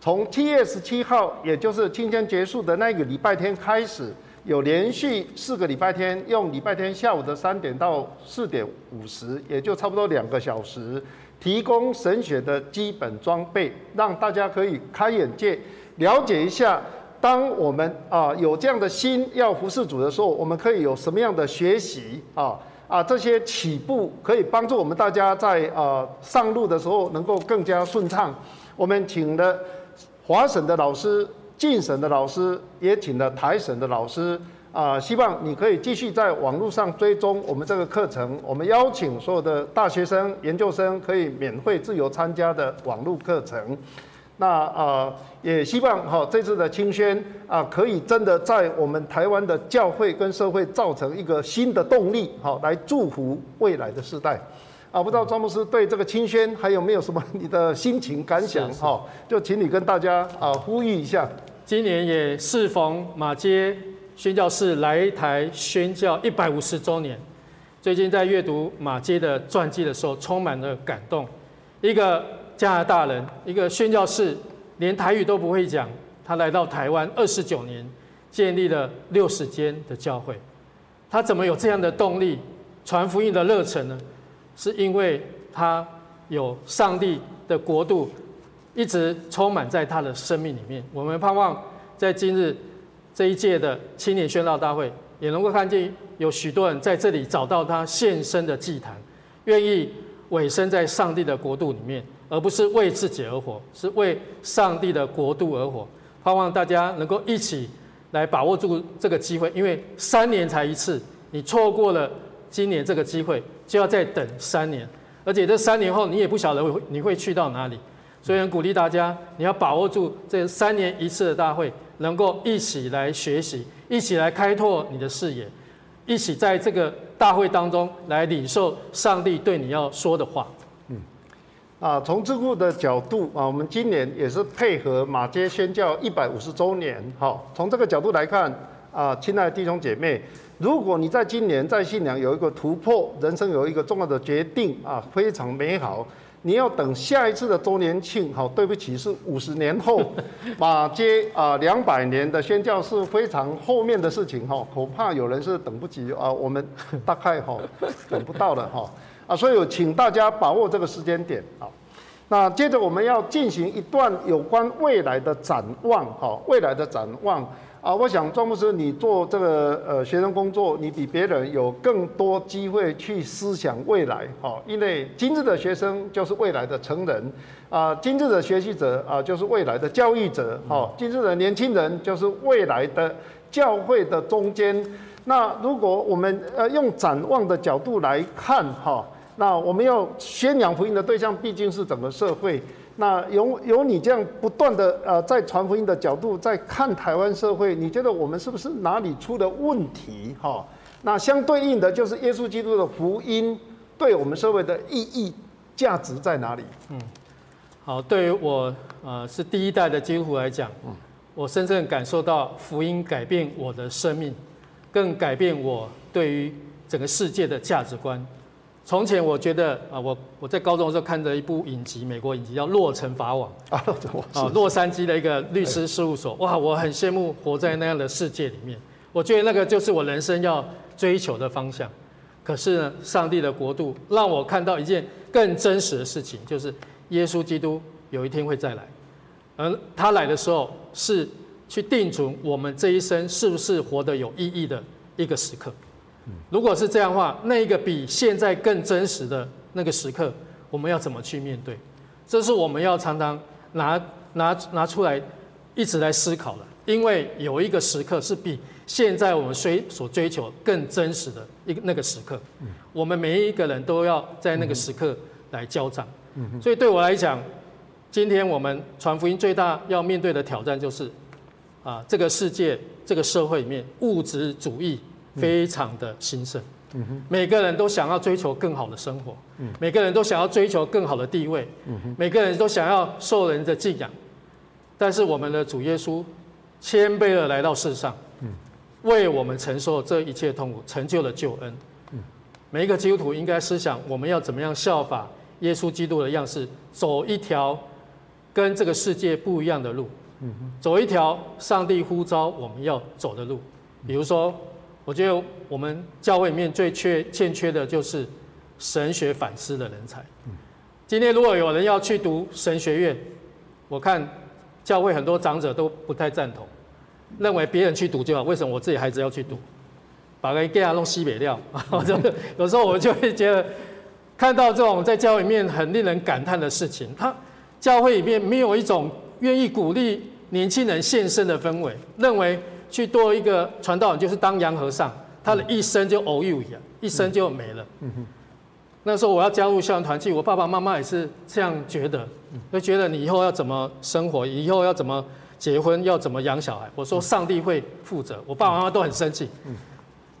从七月十七号，也就是今天结束的那个礼拜天开始，有连续四个礼拜天，用礼拜天下午的三点到四点五十，也就差不多两个小时。提供神学的基本装备，让大家可以开眼界，了解一下当我们啊有这样的心要服侍主的时候，我们可以有什么样的学习啊啊这些起步可以帮助我们大家在啊上路的时候能够更加顺畅。我们请了华省的老师、晋省的老师，也请了台省的老师。啊，希望你可以继续在网络上追踪我们这个课程。我们邀请所有的大学生、研究生可以免费自由参加的网络课程。那啊，也希望哈这次的清宣啊，可以真的在我们台湾的教会跟社会造成一个新的动力，好来祝福未来的世代。啊，不知道庄牧师对这个清宣还有没有什么你的心情感想？哈，就请你跟大家啊呼吁一下。今年也适逢马街。宣教士来台宣教一百五十周年，最近在阅读马街的传记的时候，充满了感动。一个加拿大人，一个宣教士，连台语都不会讲，他来到台湾二十九年，建立了六十间的教会。他怎么有这样的动力传福音的热忱呢？是因为他有上帝的国度一直充满在他的生命里面。我们盼望在今日。这一届的青年宣道大会，也能够看见有许多人在这里找到他献身的祭坛，愿意委身在上帝的国度里面，而不是为自己而活，是为上帝的国度而活。盼望大家能够一起来把握住这个机会，因为三年才一次，你错过了今年这个机会，就要再等三年，而且这三年后你也不晓得你会去到哪里，所以很鼓励大家，你要把握住这三年一次的大会。能够一起来学习，一起来开拓你的视野，一起在这个大会当中来领受上帝对你要说的话。嗯，啊，从智库的角度啊，我们今年也是配合马街宣教一百五十周年。好，从这个角度来看啊，亲爱的弟兄姐妹，如果你在今年在信仰有一个突破，人生有一个重要的决定啊，非常美好。你要等下一次的周年庆，好，对不起，是五十年后，马街啊两百年的宣教是非常后面的事情哈，恐怕有人是等不及啊，我们大概哈等不到了哈啊，所以请大家把握这个时间点啊。那接着我们要进行一段有关未来的展望哈，未来的展望。啊，我想庄牧师，你做这个呃学生工作，你比别人有更多机会去思想未来，哈，因为今日的学生就是未来的成人，啊，今日的学习者啊就是未来的教育者，哈，今日的年轻人就是未来的教会的中间。那如果我们呃用展望的角度来看，哈，那我们要宣扬福音的对象毕竟是整个社会。那有有你这样不断的呃，在传福音的角度在看台湾社会，你觉得我们是不是哪里出了问题？哈，那相对应的就是耶稣基督的福音对我们社会的意义价值在哪里？嗯，好，对于我呃是第一代的基督徒来讲，嗯，我深深感受到福音改变我的生命，更改变我对于整个世界的价值观。从前我觉得啊，我我在高中的时候看着一部影集，美国影集叫 《洛城法网》啊，洛杉矶的一个律师事务所，哇，我很羡慕活在那样的世界里面。我觉得那个就是我人生要追求的方向。可是呢，上帝的国度让我看到一件更真实的事情，就是耶稣基督有一天会再来，而他来的时候是去定准我们这一生是不是活得有意义的一个时刻。如果是这样的话，那一个比现在更真实的那个时刻，我们要怎么去面对？这是我们要常常拿拿拿出来，一直来思考的。因为有一个时刻是比现在我们追所追求更真实的一个那个时刻，我们每一个人都要在那个时刻来交账。所以对我来讲，今天我们传福音最大要面对的挑战就是，啊，这个世界这个社会里面物质主义。非常的兴盛，每个人都想要追求更好的生活，每个人都想要追求更好的地位，每个人都想要受人的敬仰。但是我们的主耶稣谦卑的来到世上，为我们承受这一切痛苦，成就了救恩。每一个基督徒应该思想，我们要怎么样效法耶稣基督的样式，走一条跟这个世界不一样的路，走一条上帝呼召我们要走的路，比如说。我觉得我们教会里面最缺欠缺的就是神学反思的人才。今天如果有人要去读神学院，我看教会很多长者都不太赞同。认为别人去读就好，为什么我自己孩子要去读？把个给他弄西北料，就有时候我就会觉得，看到这种在教会里面很令人感叹的事情，他教会里面没有一种愿意鼓励年轻人献身的氛围，认为去做一个传道人就是当洋和尚，他的一生就偶遇一样，一生就没了。那时候我要加入校园团契，我爸爸妈妈也是这样觉得，就觉得你以后要怎么生活，以后要怎么结婚，要怎么养小孩。我说上帝会负责，我爸爸妈妈都很生气。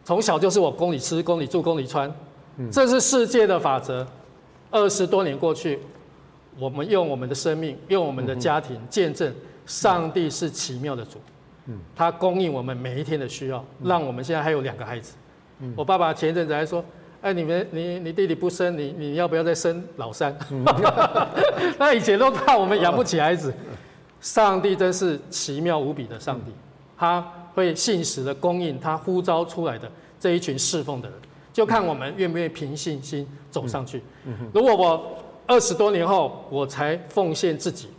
从小就是我供你吃，供你住，供你穿，这是世界的法则。二十多年过去，我们用我们的生命，用我们的家庭见证，上帝是奇妙的主。他供应我们每一天的需要，让我们现在还有两个孩子。我爸爸前一阵子还说：“哎，你们你你弟弟不生，你你要不要再生老三？” 那以前都怕我们养不起孩子。上帝真是奇妙无比的上帝，他。会信实的供应他呼召出来的这一群侍奉的人，就看我们愿不愿意凭信心走上去。如果我二十多年后我才奉献自己，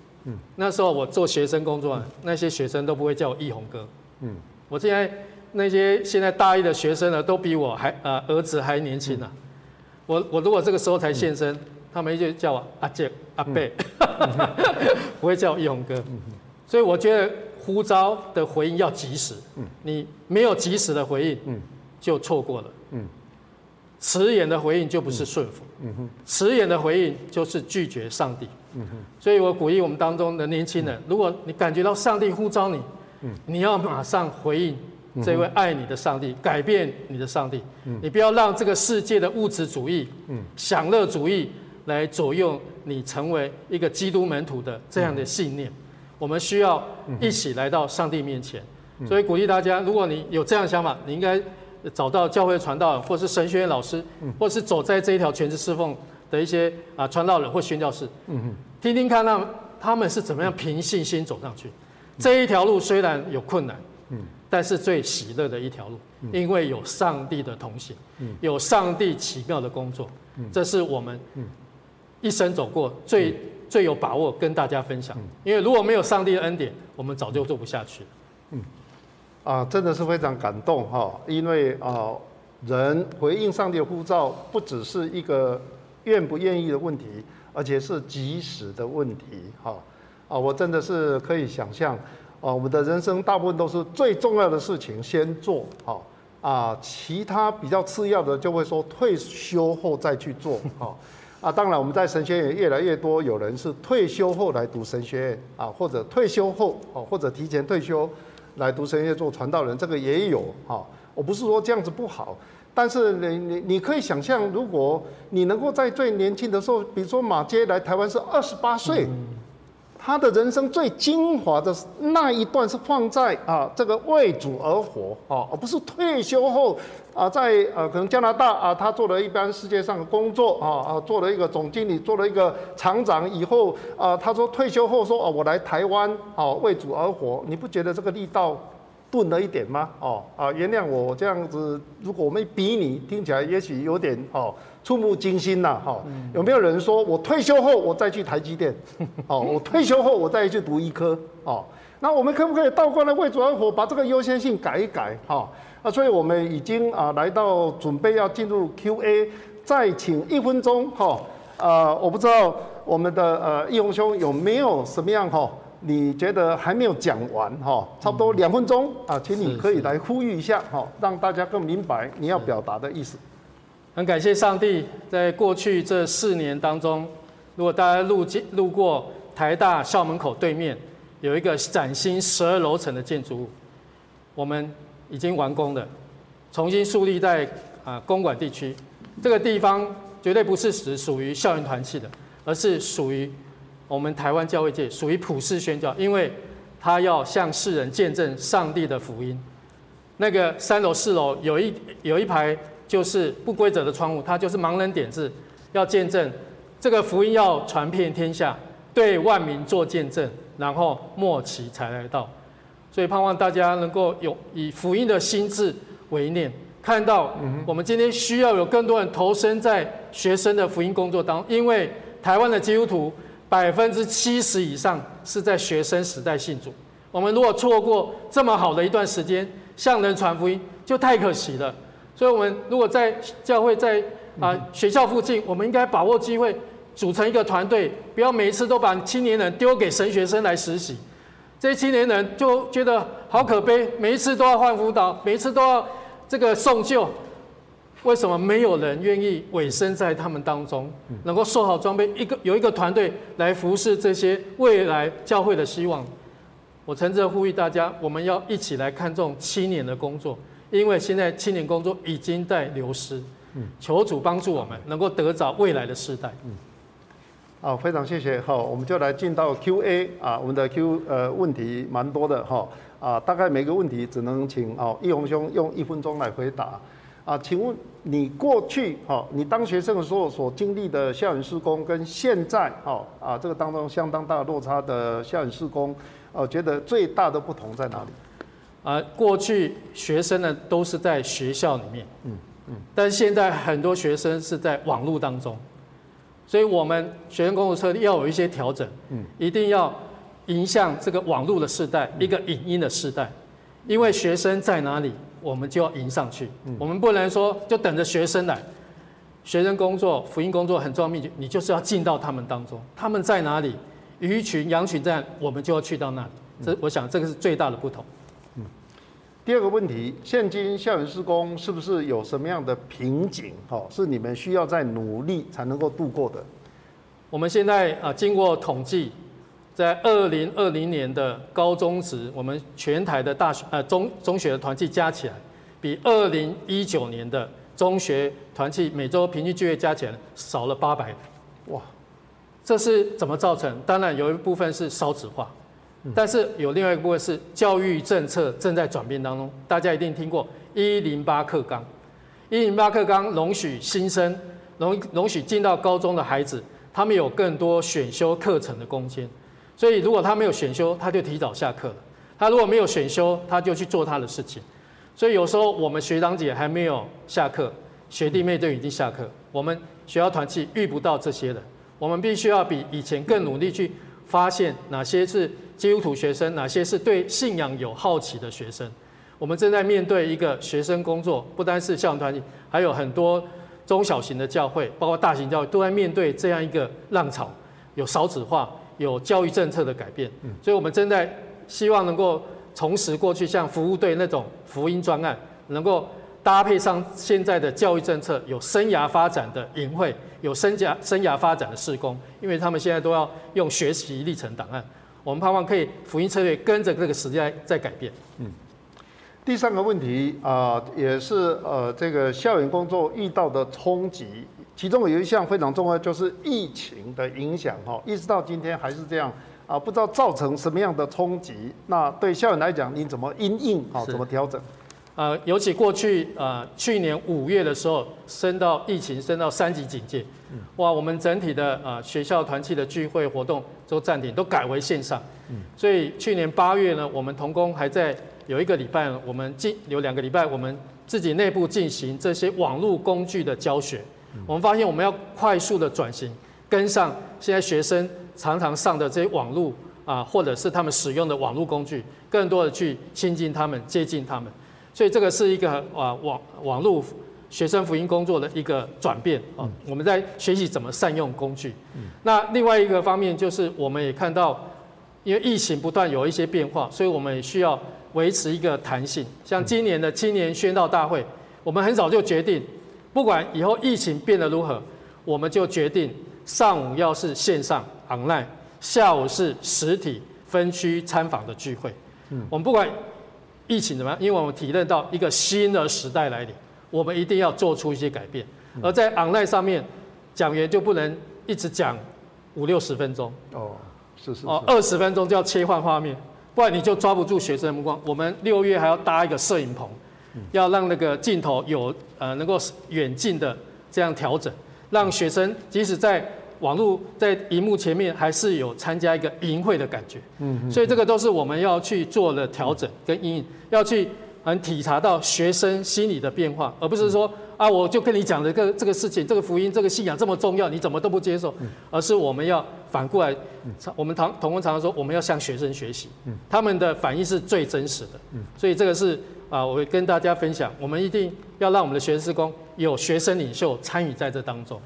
那时候我做学生工作，那些学生都不会叫我易宏哥。我现在那些现在大一的学生呢，都比我还呃儿子还年轻呢。我我如果这个时候才现身，他们就叫我阿杰阿贝，不会叫我易宏哥。所以我觉得。呼召的回应要及时，你没有及时的回应，就错过了。迟延的回应就不是顺服，迟延的回应就是拒绝上帝。所以我鼓励我们当中的年轻人，如果你感觉到上帝呼召你，你要马上回应这位爱你的上帝，改变你的上帝。你不要让这个世界的物质主义、享乐主义来左右你成为一个基督门徒的这样的信念。我们需要一起来到上帝面前，所以鼓励大家，如果你有这样的想法，你应该找到教会传道人，或是神学院老师，或是走在这一条全职侍奉的一些啊传道人或宣教士，听听看他们他们是怎么样凭信心走上去。这一条路虽然有困难，但是最喜乐的一条路，因为有上帝的同行，有上帝奇妙的工作，这是我们一生走过最。最有把握跟大家分享，因为如果没有上帝的恩典，我们早就做不下去了。嗯，啊，真的是非常感动哈，因为啊，人回应上帝的呼召，不只是一个愿不愿意的问题，而且是及时的问题哈。啊，我真的是可以想象，啊，我们的人生大部分都是最重要的事情先做哈，啊，其他比较次要的就会说退休后再去做哈。啊，当然，我们在神学院越来越多有人是退休后来读神学院啊，或者退休后啊，或者提前退休来读神学院做传道人，这个也有哈。我不是说这样子不好，但是你你你可以想象，如果你能够在最年轻的时候，比如说马街来台湾是二十八岁。他的人生最精华的那一段是放在啊这个为主而活啊，而不是退休后啊在呃可能加拿大啊他做了一般世界上的工作啊啊做了一个总经理，做了一个厂长以后啊他说退休后说哦我来台湾啊为主而活，你不觉得这个力道钝了一点吗？哦啊原谅我这样子，如果我们比你听起来也许有点哦。触目惊心呐，哈！有没有人说我退休后我再去台积电？哦，我退休后我再去读医科？哦，那我们可不可以倒过来为主而活，把这个优先性改一改？哈，啊，所以我们已经啊来到准备要进入 Q&A，再请一分钟，哈，呃，我不知道我们的呃易宏兄有没有什么样哈？你觉得还没有讲完哈？差不多两分钟啊，请你可以来呼吁一下哈，让大家更明白你要表达的意思。很感谢上帝，在过去这四年当中，如果大家路经路过台大校门口对面，有一个崭新十二楼层的建筑物，我们已经完工的，重新树立在啊公馆地区。这个地方绝对不是只属于校园团契的，而是属于我们台湾教会界，属于普世宣教，因为他要向世人见证上帝的福音。那个三楼四楼有一有一排。就是不规则的窗户，它就是盲人点字，要见证这个福音要传遍天下，对万民做见证，然后末期才来到。所以盼望大家能够有以福音的心智为念，看到我们今天需要有更多人投身在学生的福音工作当中，因为台湾的基督徒百分之七十以上是在学生时代信主。我们如果错过这么好的一段时间，向人传福音，就太可惜了。所以，我们如果在教会在啊学校附近，我们应该把握机会，组成一个团队，不要每一次都把青年人丢给神学生来实习。这些青年人就觉得好可悲，每一次都要换辅导，每一次都要这个送旧。为什么没有人愿意委身在他们当中，能够受好装备？一个有一个团队来服侍这些未来教会的希望。我诚挚呼吁大家，我们要一起来看重青年的工作，因为现在青年工作已经在流失。求主帮助我们，能够得着未来的世代。好，非常谢谢。好，我们就来进到 Q&A 啊，我们的 Q 呃问题蛮多的哈啊，大概每个问题只能请哦易宏兄用一分钟来回答啊。请问你过去哈，你当学生的时候所经历的校园施工，跟现在哈啊这个当中相当大落差的校园施工，呃，觉得最大的不同在哪里？啊，过去学生呢都是在学校里面，嗯嗯，但现在很多学生是在网络当中。所以，我们学生工作策略要有一些调整，嗯，一定要迎向这个网络的时代，一个影音的时代。因为学生在哪里，我们就要迎上去。我们不能说就等着学生来。学生工作、福音工作很重要秘诀，你就是要进到他们当中。他们在哪里，鱼群、羊群在，我们就要去到那里。这，我想这个是最大的不同。第二个问题，现今校园施工是不是有什么样的瓶颈？哈，是你们需要在努力才能够度过的。我们现在啊，经过统计，在二零二零年的高中时，我们全台的大学呃中中学的团契加起来，比二零一九年的中学团契每周平均就业加起来少了八百。哇，这是怎么造成？当然有一部分是少子化。但是有另外一个部分是教育政策正在转变当中，大家一定听过一零八课纲，一零八课纲容许新生容容许进到高中的孩子，他们有更多选修课程的空间，所以如果他没有选修，他就提早下课了；他如果没有选修，他就去做他的事情。所以有时候我们学长姐还没有下课，学弟妹就已经下课，我们学校团契遇不到这些人，我们必须要比以前更努力去发现哪些是。基督徒学生哪些是对信仰有好奇的学生？我们正在面对一个学生工作，不单是校园团体，还有很多中小型的教会，包括大型教会，都在面对这样一个浪潮，有少子化，有教育政策的改变。所以，我们正在希望能够重拾过去像服务队那种福音专案，能够搭配上现在的教育政策，有生涯发展的营会，有生涯生涯发展的施工，因为他们现在都要用学习历程档案。我们盼望可以福音策略跟着这个时代在改变。嗯，第三个问题啊，也是呃这个校园工作遇到的冲击，其中有一项非常重要，就是疫情的影响哈，一直到今天还是这样啊，不知道造成什么样的冲击。那对校园来讲，你怎么因应啊？怎么调整？呃，尤其过去呃去年五月的时候，升到疫情升到三级警戒，哇，我们整体的呃学校团契的聚会活动都暂停，都改为线上。所以去年八月呢，我们童工还在有一个礼拜，我们进有两个礼拜，我们自己内部进行这些网络工具的教学。我们发现我们要快速的转型，跟上现在学生常常上的这些网络啊，或者是他们使用的网络工具，更多的去亲近他们，接近他们。所以这个是一个啊网网络学生福音工作的一个转变啊，我们在学习怎么善用工具。那另外一个方面就是我们也看到，因为疫情不断有一些变化，所以我们也需要维持一个弹性。像今年的青年宣道大会，我们很早就决定，不管以后疫情变得如何，我们就决定上午要是线上 online，下午是实体分区参访的聚会。嗯，我们不管。疫情怎么样？因为我们体认到一个新的时代来临，我们一定要做出一些改变。而在 online 上面，讲员就不能一直讲五六十分钟哦，是是哦，二十分钟就要切换画面，不然你就抓不住学生的目光。我们六月还要搭一个摄影棚，要让那个镜头有呃能够远近的这样调整，让学生即使在。网络在荧幕前面还是有参加一个营会的感觉，嗯，所以这个都是我们要去做的调整跟阴影，要去很体察到学生心理的变化，而不是说啊，我就跟你讲的这个这个事情，这个福音，这个信仰这么重要，你怎么都不接受？而是我们要反过来，我们唐同工常常说，我们要向学生学习，他们的反应是最真实的。所以这个是啊，我会跟大家分享，我们一定要让我们的学生施工有学生领袖参与在这当中。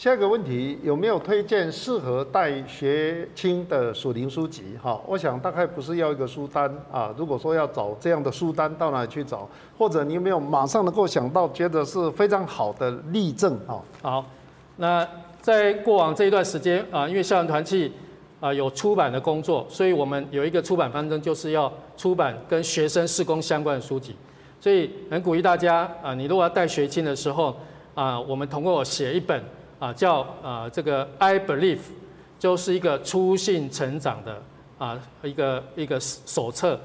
下一个问题，有没有推荐适合带学青的属灵书籍？哈，我想大概不是要一个书单啊。如果说要找这样的书单，到哪里去找？或者你有没有马上能够想到，觉得是非常好的例证？哈，好，那在过往这一段时间啊，因为校园团契啊有出版的工作，所以我们有一个出版方针，就是要出版跟学生施工相关的书籍。所以很鼓励大家啊，你如果要带学青的时候啊，我们通过写一本。啊，叫啊这个 I believe，就是一个初信成长的啊一个一个手册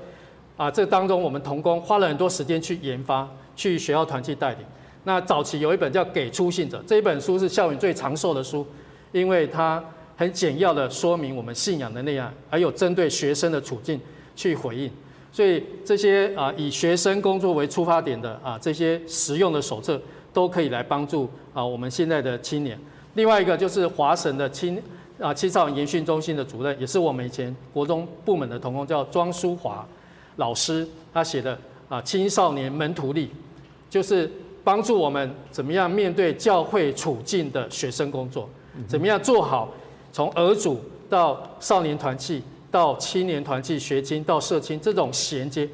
啊。这当中我们童工花了很多时间去研发，去学校团契带领。那早期有一本叫《给初信者》，这一本书是校园最长寿的书，因为它很简要的说明我们信仰的内涵，还有针对学生的处境去回应。所以这些啊以学生工作为出发点的啊这些实用的手册。都可以来帮助啊，我们现在的青年。另外一个就是华神的青啊青少年研训中心的主任，也是我们以前国中部门的同工，叫庄淑华老师，他写的啊青少年门徒力，就是帮助我们怎么样面对教会处境的学生工作，怎么样做好从儿组到少年团契到青年团契学青到社青这种衔接。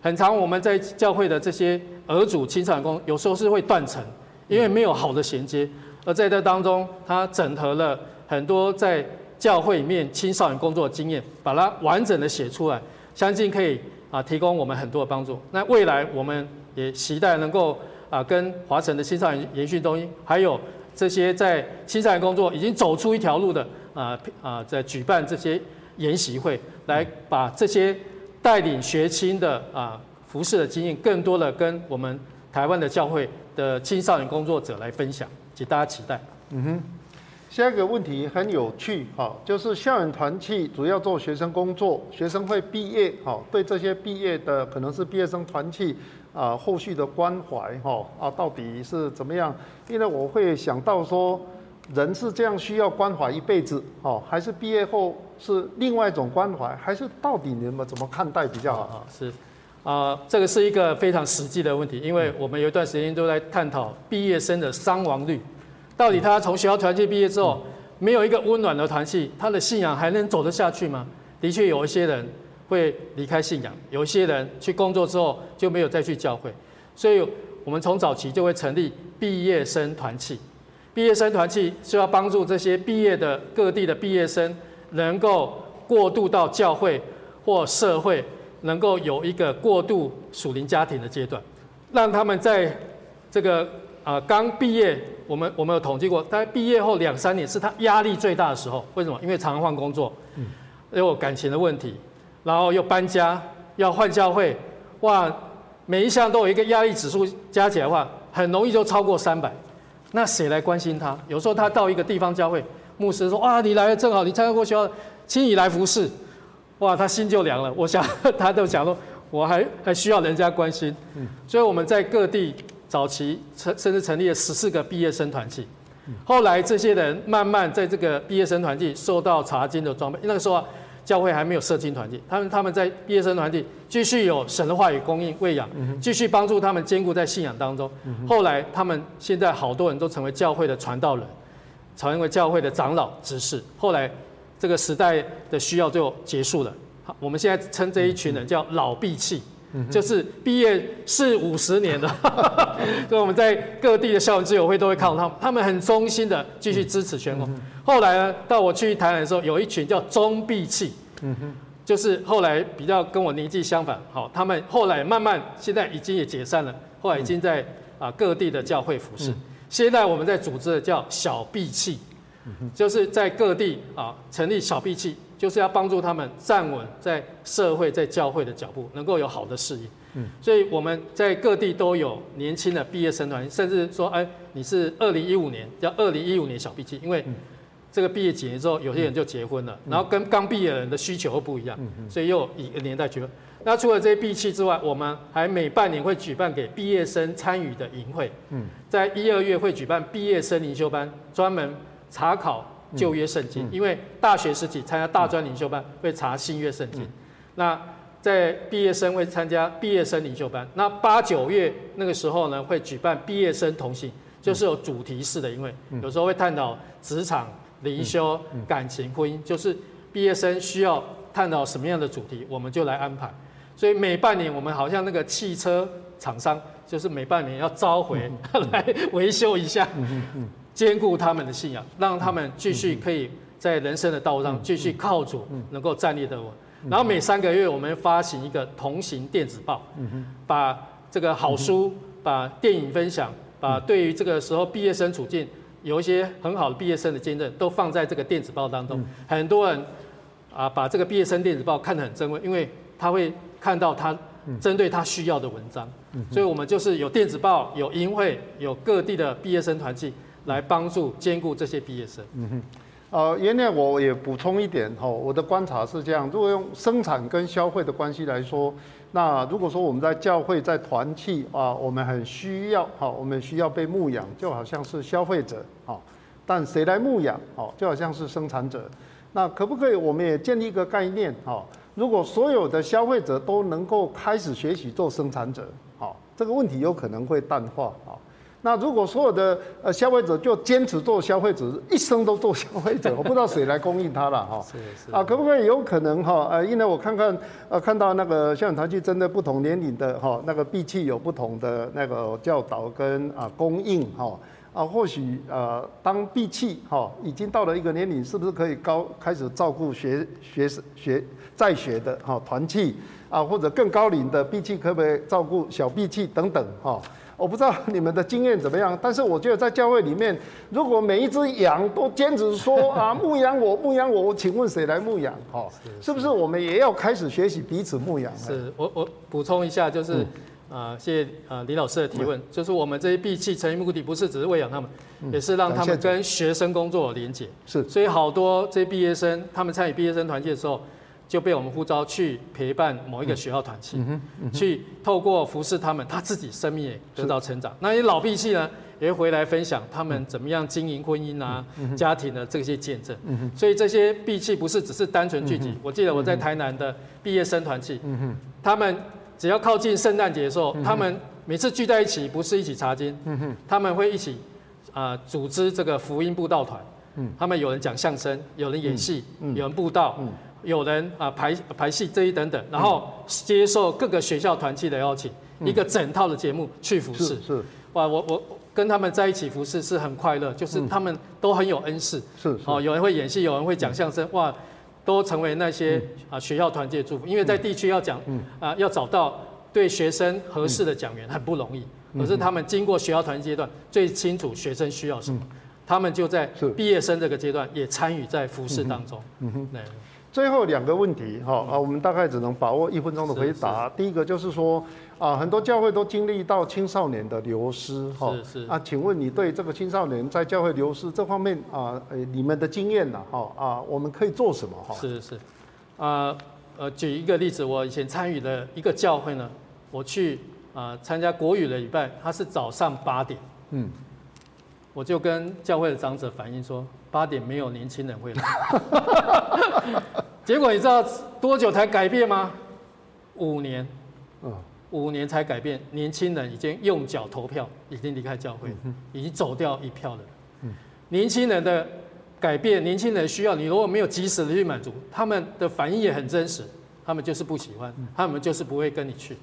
很长我们在教会的这些。儿主青少年工有时候是会断层，因为没有好的衔接。而在这当中，他整合了很多在教会里面青少年工作的经验，把它完整的写出来，相信可以啊提供我们很多的帮助。那未来我们也期待能够啊跟华城的青少年研训中心，还有这些在青少年工作已经走出一条路的啊啊在举办这些研习会，来把这些带领学青的啊。服饰的经验，更多的跟我们台湾的教会的青少年工作者来分享，请大家期待。嗯哼，下一个问题很有趣，哈，就是校园团契主要做学生工作，学生会毕业，哈，对这些毕业的可能是毕业生团契啊，后续的关怀，哈，啊，到底是怎么样？因为我会想到说，人是这样需要关怀一辈子，哦，还是毕业后是另外一种关怀，还是到底你们怎么看待比较好？是。啊，这个是一个非常实际的问题，因为我们有一段时间都在探讨毕业生的伤亡率，到底他从学校团契毕业之后，没有一个温暖的团契，他的信仰还能走得下去吗？的确有一些人会离开信仰，有一些人去工作之后就没有再去教会，所以我们从早期就会成立毕业生团契，毕业生团契是要帮助这些毕业的各地的毕业生能够过渡到教会或社会。能够有一个过渡属灵家庭的阶段，让他们在这个啊刚毕业，我们我们有统计过，大概毕业后两三年是他压力最大的时候。为什么？因为常换工作，嗯，有感情的问题，然后又搬家，要换教会，哇，每一项都有一个压力指数加起来的话，很容易就超过三百。那谁来关心他？有时候他到一个地方教会，牧师说：哇，你来了正好，你参加过学校，请你来服侍。哇，他心就凉了。我想，他都想说，我还还需要人家关心。嗯，所以我们在各地早期成甚至成立了十四个毕业生团契。后来这些人慢慢在这个毕业生团契受到查经的装备。那个时候教会还没有社经团契，他们他们在毕业生团契继续有神的话语供应喂养，继续帮助他们兼顾在信仰当中。后来他们现在好多人都成为教会的传道人，成为教会的长老执事。后来。这个时代的需要就结束了。好，我们现在称这一群人叫老闭气，就是毕业四五十年的。所以我们在各地的校园自由会都会看到他们，他们很忠心的继续支持全国。后来呢，到我去台南的时候，有一群叫中闭气，就是后来比较跟我年纪相反。好，他们后来慢慢现在已经也解散了，后来已经在啊各地的教会服侍。现在我们在组织的叫小闭气。就是在各地啊成立小 B 器，就是要帮助他们站稳在社会、在教会的脚步，能够有好的事业。嗯，所以我们在各地都有年轻的毕业生团，甚至说，哎，你是二零一五年叫二零一五年小 B 器，因为这个毕业几年之后，有些人就结婚了，然后跟刚毕业的人的需求又不一样，所以又一个年代区分。那除了这些闭气之外，我们还每半年会举办给毕业生参与的营会，在一二月会举办毕业生灵修班，专门查考旧约圣经，因为大学时期参加大专领袖班会查新约圣经，那。在毕业生会参加毕业生领袖班，那八九月那个时候呢，会举办毕业生同行，就是有主题式的，因为有时候会探讨职场、灵修、感情、婚姻，就是毕业生需要探讨什么样的主题，我们就来安排。所以每半年我们好像那个汽车厂商，就是每半年要召回 来维修一下，兼顾他们的信仰，让他们继续可以在人生的道路上继续靠主，能够站立得稳。然后每三个月我们发行一个同行电子报，把这个好书、把电影分享、把对于这个时候毕业生处境有一些很好的毕业生的见证，都放在这个电子报当中。很多人啊，把这个毕业生电子报看得很珍贵，因为他会看到他针对他需要的文章。所以我们就是有电子报、有营会、有各地的毕业生团契来帮助兼顾这些毕业生。嗯哼呃，原来我也补充一点哈，我的观察是这样：如果用生产跟消费的关系来说，那如果说我们在教会在团契啊，我们很需要哈，我们需要被牧养，就好像是消费者哈，但谁来牧养哦，就好像是生产者。那可不可以我们也建立一个概念哈？如果所有的消费者都能够开始学习做生产者，好，这个问题有可能会淡化啊。那如果所有的呃消费者就坚持做消费者，一生都做消费者，我不知道谁来供应它了哈。是是。啊，可不可以有可能哈？呃，因为我看看呃看到那个校长团去针对不同年龄的哈那个闭气有不同的那个教导跟啊供应哈啊或许呃当闭气哈已经到了一个年龄，是不是可以高开始照顾学学学在学的哈团契啊或者更高龄的闭气可不可以照顾小闭气等等哈？我不知道你们的经验怎么样，但是我觉得在教会里面，如果每一只羊都坚持说啊牧羊我牧羊我，我请问谁来牧羊？哈，是不是我们也要开始学习彼此牧羊？是我我补充一下，就是啊，谢谢啊李老师的提问，就是我们这些闭气成立目的不是只是喂养他们，也是让他们跟学生工作有连结。是，所以好多这些毕业生，他们参与毕业生团建的时候。就被我们呼召去陪伴某一个学校团契，去透过服侍他们，他自己生命也得到成长。那些老毕系呢，也会回来分享他们怎么样经营婚姻啊、家庭的这些见证。所以这些毕系不是只是单纯聚集。我记得我在台南的毕业生团契，他们只要靠近圣诞节的时候，他们每次聚在一起，不是一起查经，他们会一起啊组织这个福音布道团。他们有人讲相声，有人演戏，有人布道。有人啊排排戏这一等等，然后接受各个学校团契的邀请，一个整套的节目去服侍。是哇，我我跟他们在一起服侍是很快乐，就是他们都很有恩赐。是哦，有人会演戏，有人会讲相声，哇，都成为那些啊学校团契的祝福。因为在地区要讲啊，要找到对学生合适的讲员很不容易，可是他们经过学校团阶段，最清楚学生需要什么，他们就在毕业生这个阶段也参与在服侍当中。嗯哼，对。最后两个问题，哈啊，我们大概只能把握一分钟的回答。第一个就是说，啊，很多教会都经历到青少年的流失，哈，是是。啊，请问你对这个青少年在教会流失这方面啊，呃，你们的经验呢，哈啊，我们可以做什么？哈，是是，啊呃，举一个例子，我以前参与的一个教会呢，我去啊参加国语的礼拜，它是早上八点，嗯，我就跟教会的长者反映说。八点没有年轻人会来，结果你知道多久才改变吗？五年，五年才改变。年轻人已经用脚投票，已经离开教会，已经走掉一票了。年轻人的改变，年轻人需要你，如果没有及时的去满足，他们的反应也很真实，他们就是不喜欢，他们就是不会跟你去。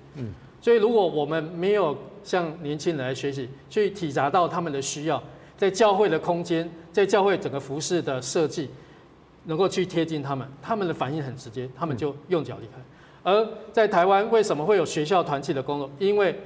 所以如果我们没有向年轻人来学习，去体察到他们的需要。在教会的空间，在教会整个服饰的设计，能够去贴近他们，他们的反应很直接，他们就用脚离开。而在台湾，为什么会有学校团契的工作？因为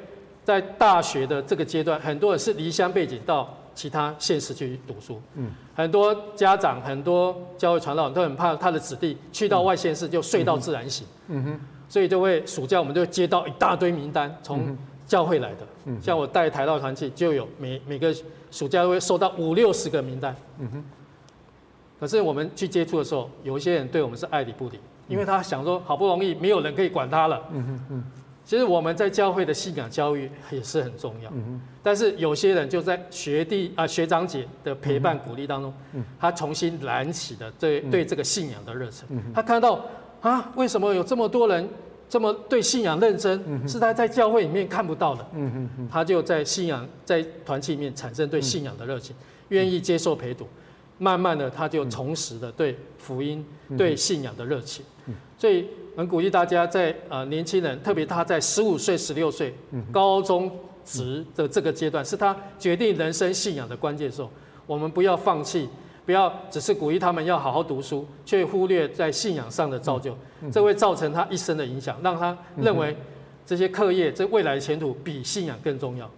在大学的这个阶段，很多人是离乡背景到其他县市去读书，嗯，很多家长、很多教会传道人都很怕他的子弟去到外县市就睡到自然醒，嗯哼，所以就会暑假我们就会接到一大堆名单从。教会来的，像我带台道团去，就有每每个暑假都会收到五六十个名单。嗯哼，可是我们去接触的时候，有一些人对我们是爱理不理，因为他想说好不容易没有人可以管他了。嗯哼嗯。其实我们在教会的信仰教育也是很重要。嗯但是有些人就在学弟啊学长姐的陪伴鼓励当中，他重新燃起了对对这个信仰的热忱。他看到啊，为什么有这么多人这么对信仰认真，是他在教会里面看不到的。嗯嗯嗯。他就在信仰在团契里面产生对信仰的热情，愿意接受陪读。慢慢的，他就重拾了对福音、对信仰的热情。所以，很鼓励大家在呃年轻人，特别他在十五岁、十六岁、高中职的这个阶段，是他决定人生信仰的关键时候。我们不要放弃，不要只是鼓励他们要好好读书，却忽略在信仰上的造就，这会造成他一生的影响，让他认为这些课业、这未来的前途比信仰更重要。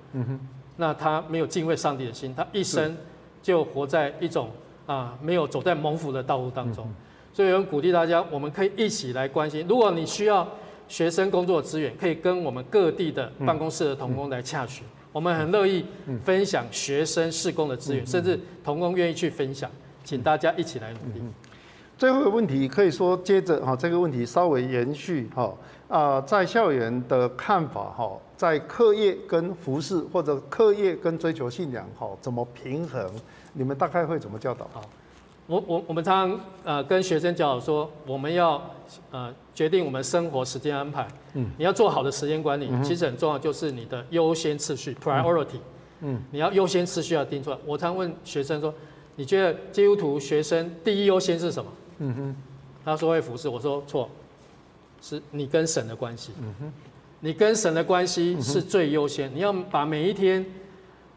那他没有敬畏上帝的心，他一生就活在一种。啊，没有走在蒙福的道路当中，所以有人鼓励大家，我们可以一起来关心。如果你需要学生工作资源，可以跟我们各地的办公室的同工来洽询，我们很乐意分享学生施工的资源，甚至同工愿意去分享，请大家一起来努力。最后一个问题可以说接着哈这个问题稍微延续哈啊，在校园的看法哈，在课业跟服饰或者课业跟追求信仰哈怎么平衡？你们大概会怎么教导？好，我我我们常常呃跟学生教导说，我们要呃决定我们生活时间安排。嗯，你要做好的时间管理，其实很重要，就是你的优先次序 （priority）。嗯，你要优先次序要定出来。我常问学生说，你觉得基督徒学生第一优先是什么？嗯哼，他说会服侍。我说错，是你跟神的关系。嗯哼，你跟神的关系是最优先。你要把每一天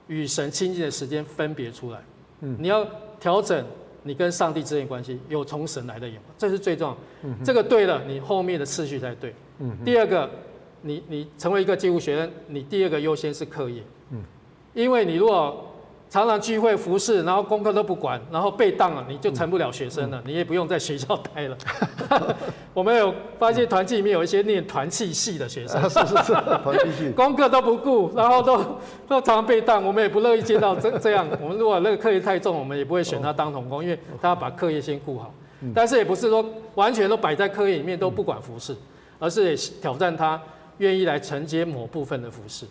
与神亲近的时间分别出来。你要调整你跟上帝之间关系，有从神来的眼光，这是最重要。这个对了，你后面的次序才对。第二个，你你成为一个街舞学生，你第二个优先是课业。因为你如果常常聚会服侍，然后功课都不管，然后被当了，你就成不了学生了，你也不用在学校待了。我们有发现团契里面有一些念团契系的学生，是是是，团契系，功课都不顾，然后都 都常常被当，我们也不乐意见到这这样。我们如果那个课业太重，我们也不会选他当童工，因为他要把课业先顾好。但是也不是说完全都摆在课业里面都不管服侍，而是也挑战他愿意来承接某部分的服侍，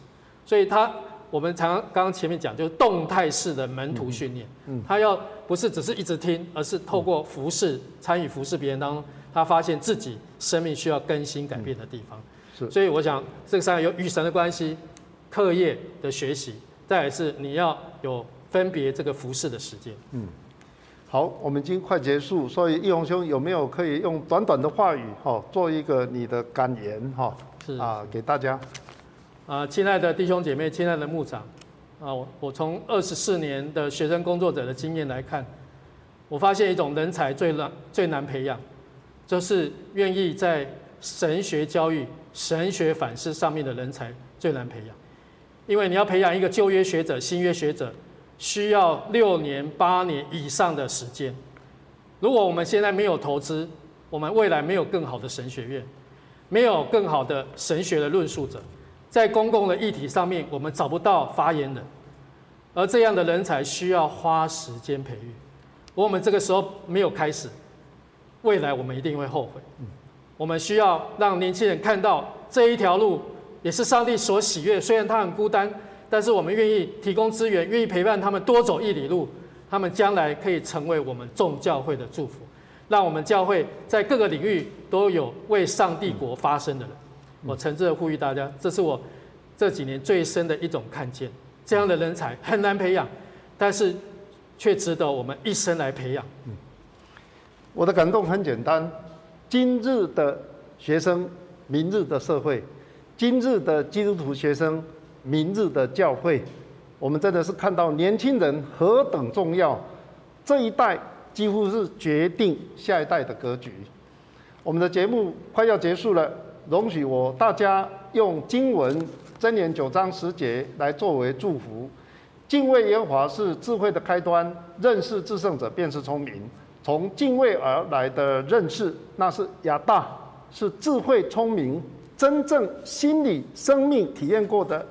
所以他。我们常刚刚前面讲，就是动态式的门徒训练，他要不是只是一直听，而是透过服侍、参与服侍别人当中，他发现自己生命需要更新改变的地方。是，所以我想这个上有与神的关系，课业的学习，再来是你要有分别这个服侍的时间。嗯，好，我们已经快结束，所以易宏兄有没有可以用短短的话语哈，做一个你的感言哈？是啊，给大家。啊，亲爱的弟兄姐妹，亲爱的牧长，啊，我我从二十四年的学生工作者的经验来看，我发现一种人才最难最难培养，就是愿意在神学教育、神学反思上面的人才最难培养，因为你要培养一个旧约学者、新约学者，需要六年、八年以上的时间。如果我们现在没有投资，我们未来没有更好的神学院，没有更好的神学的论述者。在公共的议题上面，我们找不到发言人，而这样的人才需要花时间培育。我们这个时候没有开始，未来我们一定会后悔。我们需要让年轻人看到这一条路也是上帝所喜悦。虽然他很孤单，但是我们愿意提供资源，愿意陪伴他们多走一里路，他们将来可以成为我们众教会的祝福，让我们教会在各个领域都有为上帝国发声的人。我诚挚的呼吁大家，这是我这几年最深的一种看见。这样的人才很难培养，但是却值得我们一生来培养。嗯我的感动很简单：今日的学生，明日的社会；今日的基督徒学生，明日的教会。我们真的是看到年轻人何等重要，这一代几乎是决定下一代的格局。我们的节目快要结束了。容许我大家用经文箴言九章十节来作为祝福。敬畏耶和华是智慧的开端，认识至圣者便是聪明。从敬畏而来的认识，那是亚大，是智慧聪明，真正心理生命体验过的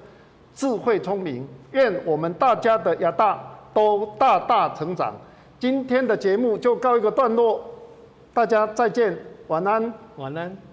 智慧聪明。愿我们大家的亚大都大大成长，今天的节目就告一个段落，大家再见，晚安。晚安。